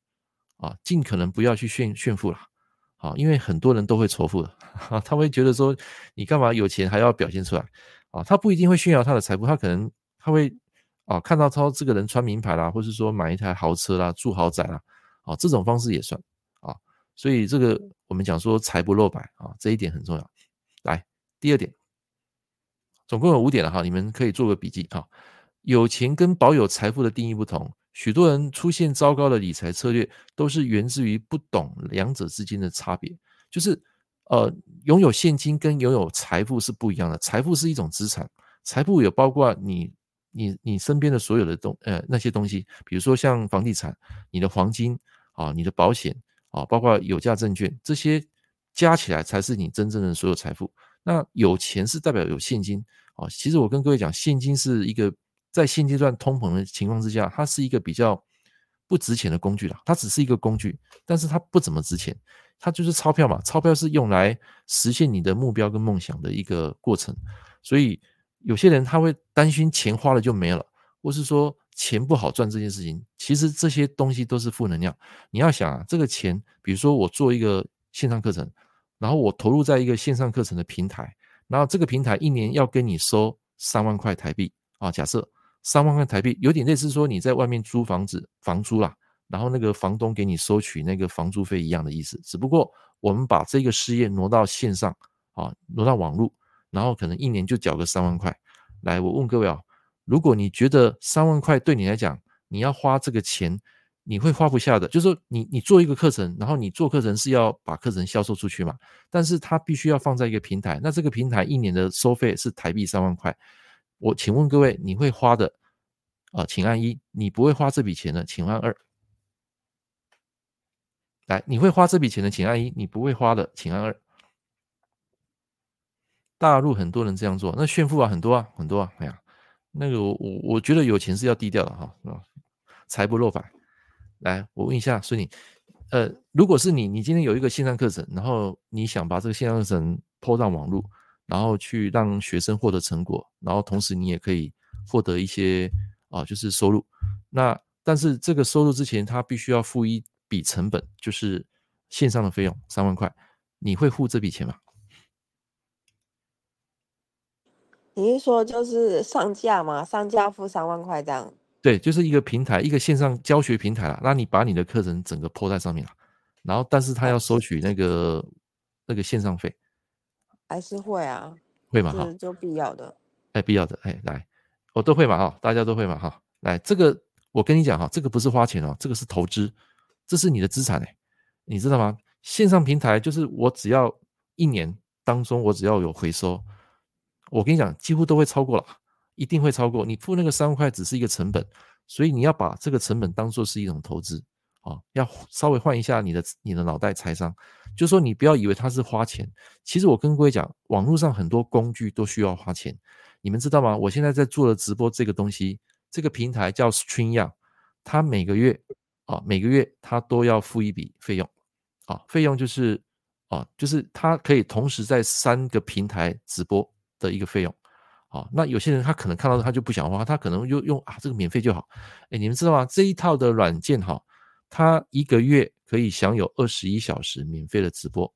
B: 啊，尽可能不要去炫炫富了。好，因为很多人都会仇富的，他会觉得说，你干嘛有钱还要表现出来啊？他不一定会炫耀他的财富，他可能他会。啊，看到他这个人穿名牌啦，或是说买一台豪车啦，住豪宅啦，啊，这种方式也算啊。所以这个我们讲说财不露白啊，这一点很重要。来，第二点，总共有五点了哈，你们可以做个笔记哈。有钱跟保有财富的定义不同，许多人出现糟糕的理财策略，都是源自于不懂两者之间的差别。就是呃，拥有现金跟拥有财富是不一样的。财富是一种资产，财富也包括你。你你身边的所有的东呃那些东西，比如说像房地产、你的黄金啊、你的保险啊，包括有价证券，这些加起来才是你真正的所有财富。那有钱是代表有现金啊。其实我跟各位讲，现金是一个在现阶段通膨的情况之下，它是一个比较不值钱的工具啦。它只是一个工具，但是它不怎么值钱。它就是钞票嘛，钞票是用来实现你的目标跟梦想的一个过程，所以。有些人他会担心钱花了就没了，或是说钱不好赚这件事情。其实这些东西都是负能量。你要想啊，这个钱，比如说我做一个线上课程，然后我投入在一个线上课程的平台，然后这个平台一年要跟你收三万块台币啊。假设三万块台币，有点类似说你在外面租房子房租啦，然后那个房东给你收取那个房租费一样的意思。只不过我们把这个事业挪到线上啊，挪到网络。然后可能一年就缴个三万块，来，我问各位啊，如果你觉得三万块对你来讲，你要花这个钱，你会花不下的。就是说你，你做一个课程，然后你做课程是要把课程销售出去嘛，但是它必须要放在一个平台，那这个平台一年的收费是台币三万块。我请问各位，你会花的啊，请按一；你不会花这笔钱的，请按二。来，你会花这笔钱的，请按一；你不会花的，请按二。大陆很多人这样做，那炫富啊，很多啊，很多啊。哎呀，那个我我我觉得有钱是要低调的哈，啊，财不露白。来，我问一下孙女，呃，如果是你，你今天有一个线上课程，然后你想把这个线上课程 PO 上网络，然后去让学生获得成果，然后同时你也可以获得一些啊，就是收入。那但是这个收入之前，他必须要付一笔成本，就是线上的费用三万块，你会付这笔钱吗？
C: 你是说就是上架吗？上架付三万块这样？
B: 对，就是一个平台，一个线上教学平台啦。那你把你的课程整个 PO 在上面了，然后但是他要收取那个那个线上费，
C: 还是会啊？
B: 会嘛？哈，
C: 就必要的，
B: 哎，必要的，哎，来，我都会嘛哈，大家都会嘛哈。来，这个我跟你讲哈，这个不是花钱哦，这个是投资，这是你的资产哎，你知道吗？线上平台就是我只要一年当中我只要有回收。我跟你讲，几乎都会超过了，一定会超过。你付那个三万块只是一个成本，所以你要把这个成本当做是一种投资啊，要稍微换一下你的你的脑袋财商，就说你不要以为它是花钱，其实我跟各位讲，网络上很多工具都需要花钱，你们知道吗？我现在在做的直播这个东西，这个平台叫 StreamYard，它每个月啊每个月它都要付一笔费用啊，费用就是啊就是它可以同时在三个平台直播。的一个费用，好，那有些人他可能看到他就不想花，他可能就用啊这个免费就好，哎，你们知道吗？这一套的软件哈，它一个月可以享有二十一小时免费的直播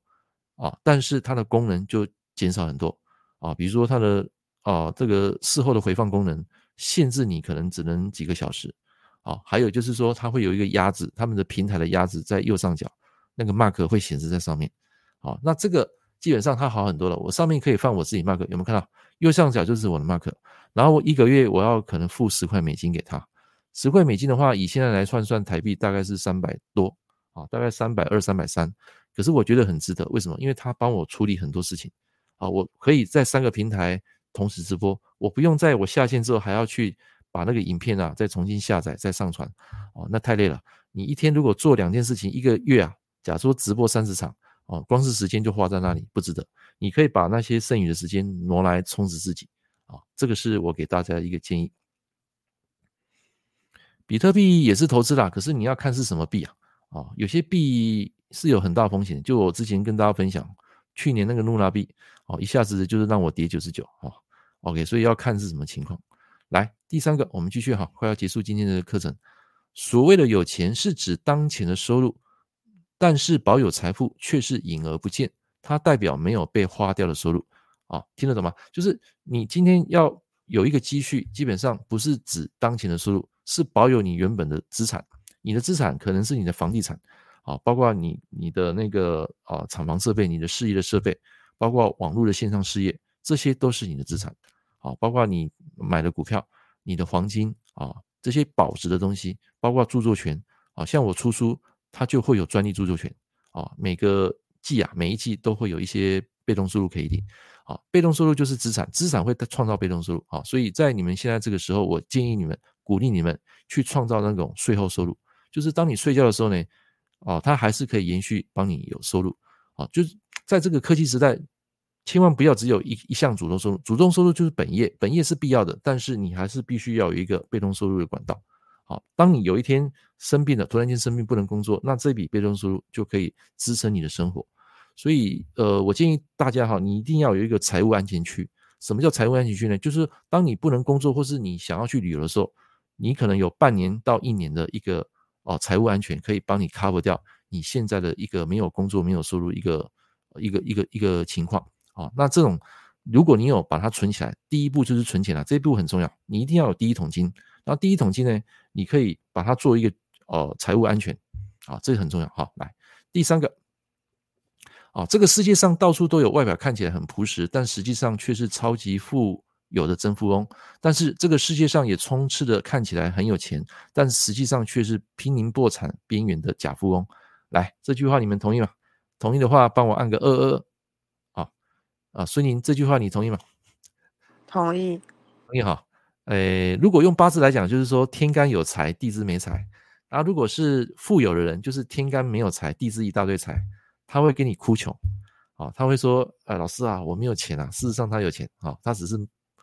B: 啊，但是它的功能就减少很多啊，比如说它的啊这个事后的回放功能限制你可能只能几个小时啊，还有就是说它会有一个鸭子，他们的平台的鸭子在右上角那个 mark 会显示在上面，啊，那这个。基本上它好很多了，我上面可以放我自己 mark，有没有看到？右上角就是我的 mark，然后我一个月我要可能付十块美金给他，十块美金的话，以现在来换算台币大概是三百多啊，大概三百二、三百三。可是我觉得很值得，为什么？因为他帮我处理很多事情啊，我可以在三个平台同时直播，我不用在我下线之后还要去把那个影片啊再重新下载再上传，哦，那太累了。你一天如果做两件事情，一个月啊，假如说直播三十场。哦，光是时间就花在那里，不值得。你可以把那些剩余的时间挪来充实自己啊，这个是我给大家一个建议。比特币也是投资啦，可是你要看是什么币啊？哦，有些币是有很大风险。就我之前跟大家分享，去年那个露娜币，哦，一下子就是让我跌九十九啊。OK，所以要看是什么情况。来，第三个，我们继续哈，快要结束今天的课程。所谓的有钱，是指当前的收入。但是保有财富却是隐而不见，它代表没有被花掉的收入啊，听得懂吗？就是你今天要有一个积蓄，基本上不是指当前的收入，是保有你原本的资产。你的资产可能是你的房地产啊，包括你你的那个啊厂房设备、你的事业的设备，包括网络的线上事业，这些都是你的资产啊，包括你买的股票、你的黄金啊，这些保值的东西，包括著作权啊，像我出书。它就会有专利著作权啊，每个季啊，每一季都会有一些被动收入可以领啊。被动收入就是资产，资产会创造被动收入啊。所以在你们现在这个时候，我建议你们，鼓励你们去创造那种税后收入，就是当你睡觉的时候呢，哦，它还是可以延续帮你有收入啊。就是在这个科技时代，千万不要只有一一项主动收入，主动收入就是本业，本业是必要的，但是你还是必须要有一个被动收入的管道。好，当你有一天生病了，突然间生病不能工作，那这笔被动收入就可以支撑你的生活。所以，呃，我建议大家哈，你一定要有一个财务安全区。什么叫财务安全区呢？就是当你不能工作，或是你想要去旅游的时候，你可能有半年到一年的一个哦财务安全，可以帮你 cover 掉你现在的一个没有工作、没有收入一个一个一个一个情况。啊，那这种如果你有把它存起来，第一步就是存钱了，这一步很重要，你一定要有第一桶金。然后第一桶金呢，你可以把它做一个呃财务安全，啊，这个很重要。好，来第三个，啊，这个世界上到处都有外表看起来很朴实，但实际上却是超级富有的真富翁。但是这个世界上也充斥着看起来很有钱，但实际上却是濒临破产边缘的假富翁。来，这句话你们同意吗？同意的话，帮我按个二二。啊啊，孙宁，这句话你同意吗？
C: 同意。
B: 同意哈。诶，如果用八字来讲，就是说天干有财，地支没财。那如果是富有的人，就是天干没有财，地支一大堆财，他会给你哭穷，啊，他会说，哎，老师啊，我没有钱啊。事实上他有钱，啊，他只是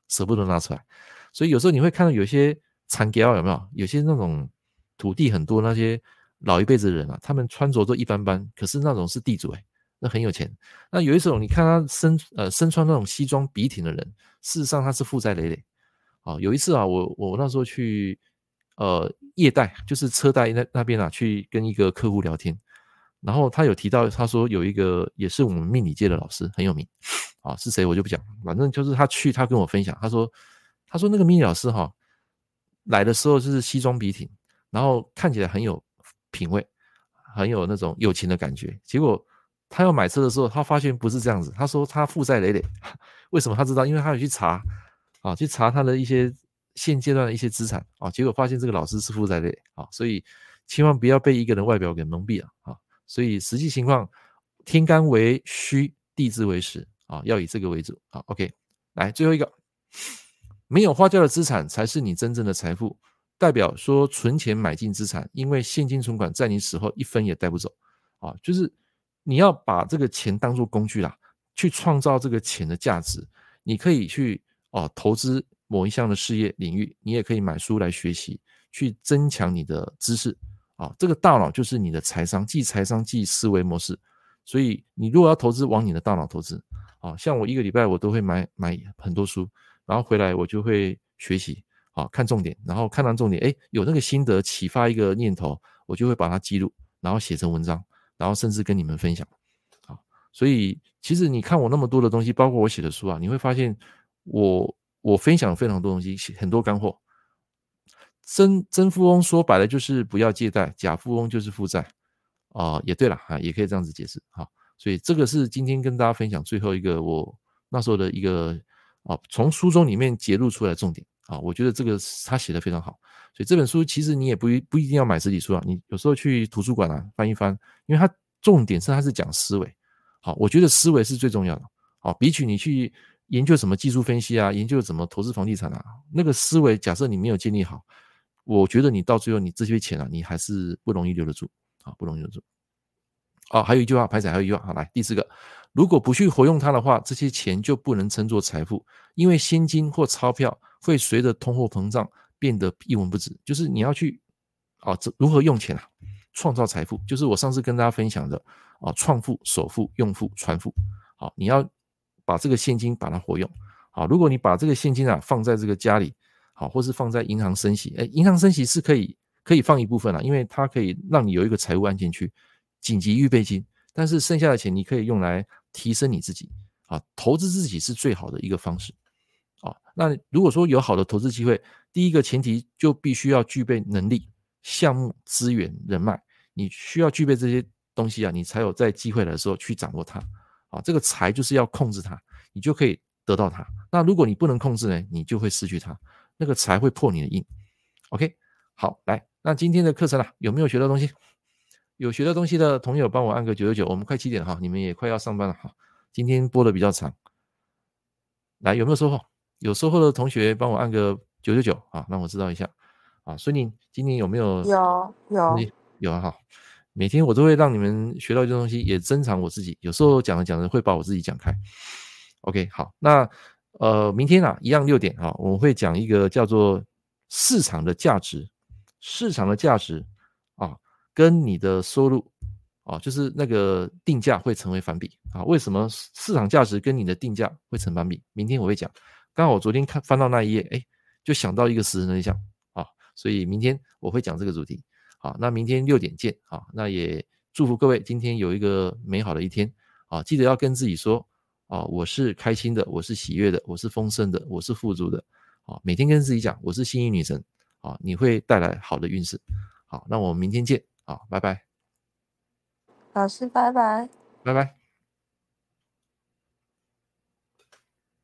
B: 舍不得拿出来。所以有时候你会看到有些残家有没有？有些那种土地很多那些老一辈子的人啊，他们穿着都一般般，可是那种是地主诶，那很有钱。那有一种你看他身呃身穿那种西装笔挺的人，事实上他是负债累累。啊，有一次啊，我我那时候去，呃，业代就是车代那那边啊，去跟一个客户聊天，然后他有提到，他说有一个也是我们命理界的老师很有名，啊，是谁我就不讲，反正就是他去，他跟我分享，他说，他说那个命理老师哈，来的时候就是西装笔挺，然后看起来很有品味，很有那种有钱的感觉，结果他要买车的时候，他发现不是这样子，他说他负债累累，为什么他知道？因为他有去查。啊，去查他的一些现阶段的一些资产啊，结果发现这个老师是负债累啊，所以千万不要被一个人外表给蒙蔽了啊。所以实际情况，天干为虚，地支为实啊，要以这个为主啊。OK，来最后一个，没有花掉的资产才是你真正的财富。代表说存钱买进资产，因为现金存款在你死后一分也带不走啊！就是你要把这个钱当做工具啦，去创造这个钱的价值。你可以去哦投资某一项的事业领域，你也可以买书来学习，去增强你的知识啊。这个大脑就是你的财商，即财商即思维模式。所以你如果要投资，往你的大脑投资啊。像我一个礼拜我都会买买很多书，然后回来我就会学习。啊，看重点，然后看到重点，诶，有那个心得启发一个念头，我就会把它记录，然后写成文章，然后甚至跟你们分享。啊，所以其实你看我那么多的东西，包括我写的书啊，你会发现我我分享非常多东西，很多干货。真真富翁说白了就是不要借贷，假富翁就是负债。啊，也对了啊，也可以这样子解释。哈，所以这个是今天跟大家分享最后一个我那时候的一个啊，从书中里面揭露出来的重点。啊，我觉得这个他写的非常好，所以这本书其实你也不一不一定要买实体书啊，你有时候去图书馆啊翻一翻，因为它重点是它是讲思维，好，我觉得思维是最重要的，好，比起你去研究什么技术分析啊，研究怎么投资房地产啊，那个思维假设你没有建立好，我觉得你到最后你这些钱啊，你还是不容易留得住，啊，不容易留得住。哦，还有一句话，拍仔还有一句话，好，来第四个。如果不去活用它的话，这些钱就不能称作财富，因为现金或钞票会随着通货膨胀变得一文不值。就是你要去啊，这如何用钱啊，创造财富，就是我上次跟大家分享的啊，创富、首富、用富、传富。好，你要把这个现金把它活用。好，如果你把这个现金啊放在这个家里，好，或是放在银行升息，哎，银行升息是可以可以放一部分啊，因为它可以让你有一个财务安全区、紧急预备金。但是剩下的钱你可以用来提升你自己啊，投资自己是最好的一个方式啊。那如果说有好的投资机会，第一个前提就必须要具备能力、项目、资源、人脉，你需要具备这些东西啊，你才有在机会的时候去掌握它啊。这个财就是要控制它，你就可以得到它。那如果你不能控制呢，你就会失去它，那个财会破你的印。OK，好，来，那今天的课程啊，有没有学到东西？有学到东西的朋友，帮我按个九九九。我们快七点哈，你们也快要上班了哈。今天播的比较长，来有没有收获？有收获的同学帮我按个九九九啊，让我知道一下啊。孙宁，今天有没有？
C: 有有
B: 有啊哈。每天我都会让你们学到一些东西，也增长我自己。有时候讲着讲着会把我自己讲开。OK，好，那呃，明天啊，一样六点啊，我会讲一个叫做市场的价值，市场的价值啊。跟你的收入啊，就是那个定价会成为反比啊。为什么市场价值跟你的定价会成反比？明天我会讲。刚好我昨天看翻到那一页，哎，就想到一个十人的象啊，所以明天我会讲这个主题。好，那明天六点见啊。那也祝福各位今天有一个美好的一天啊。记得要跟自己说啊，我是开心的，我是喜悦的，我是丰盛的，我是富足的啊。每天跟自己讲，我是幸运女神啊，你会带来好的运势。好，那我们明天见。啊，拜拜，
C: 老师，拜拜，
B: 拜拜。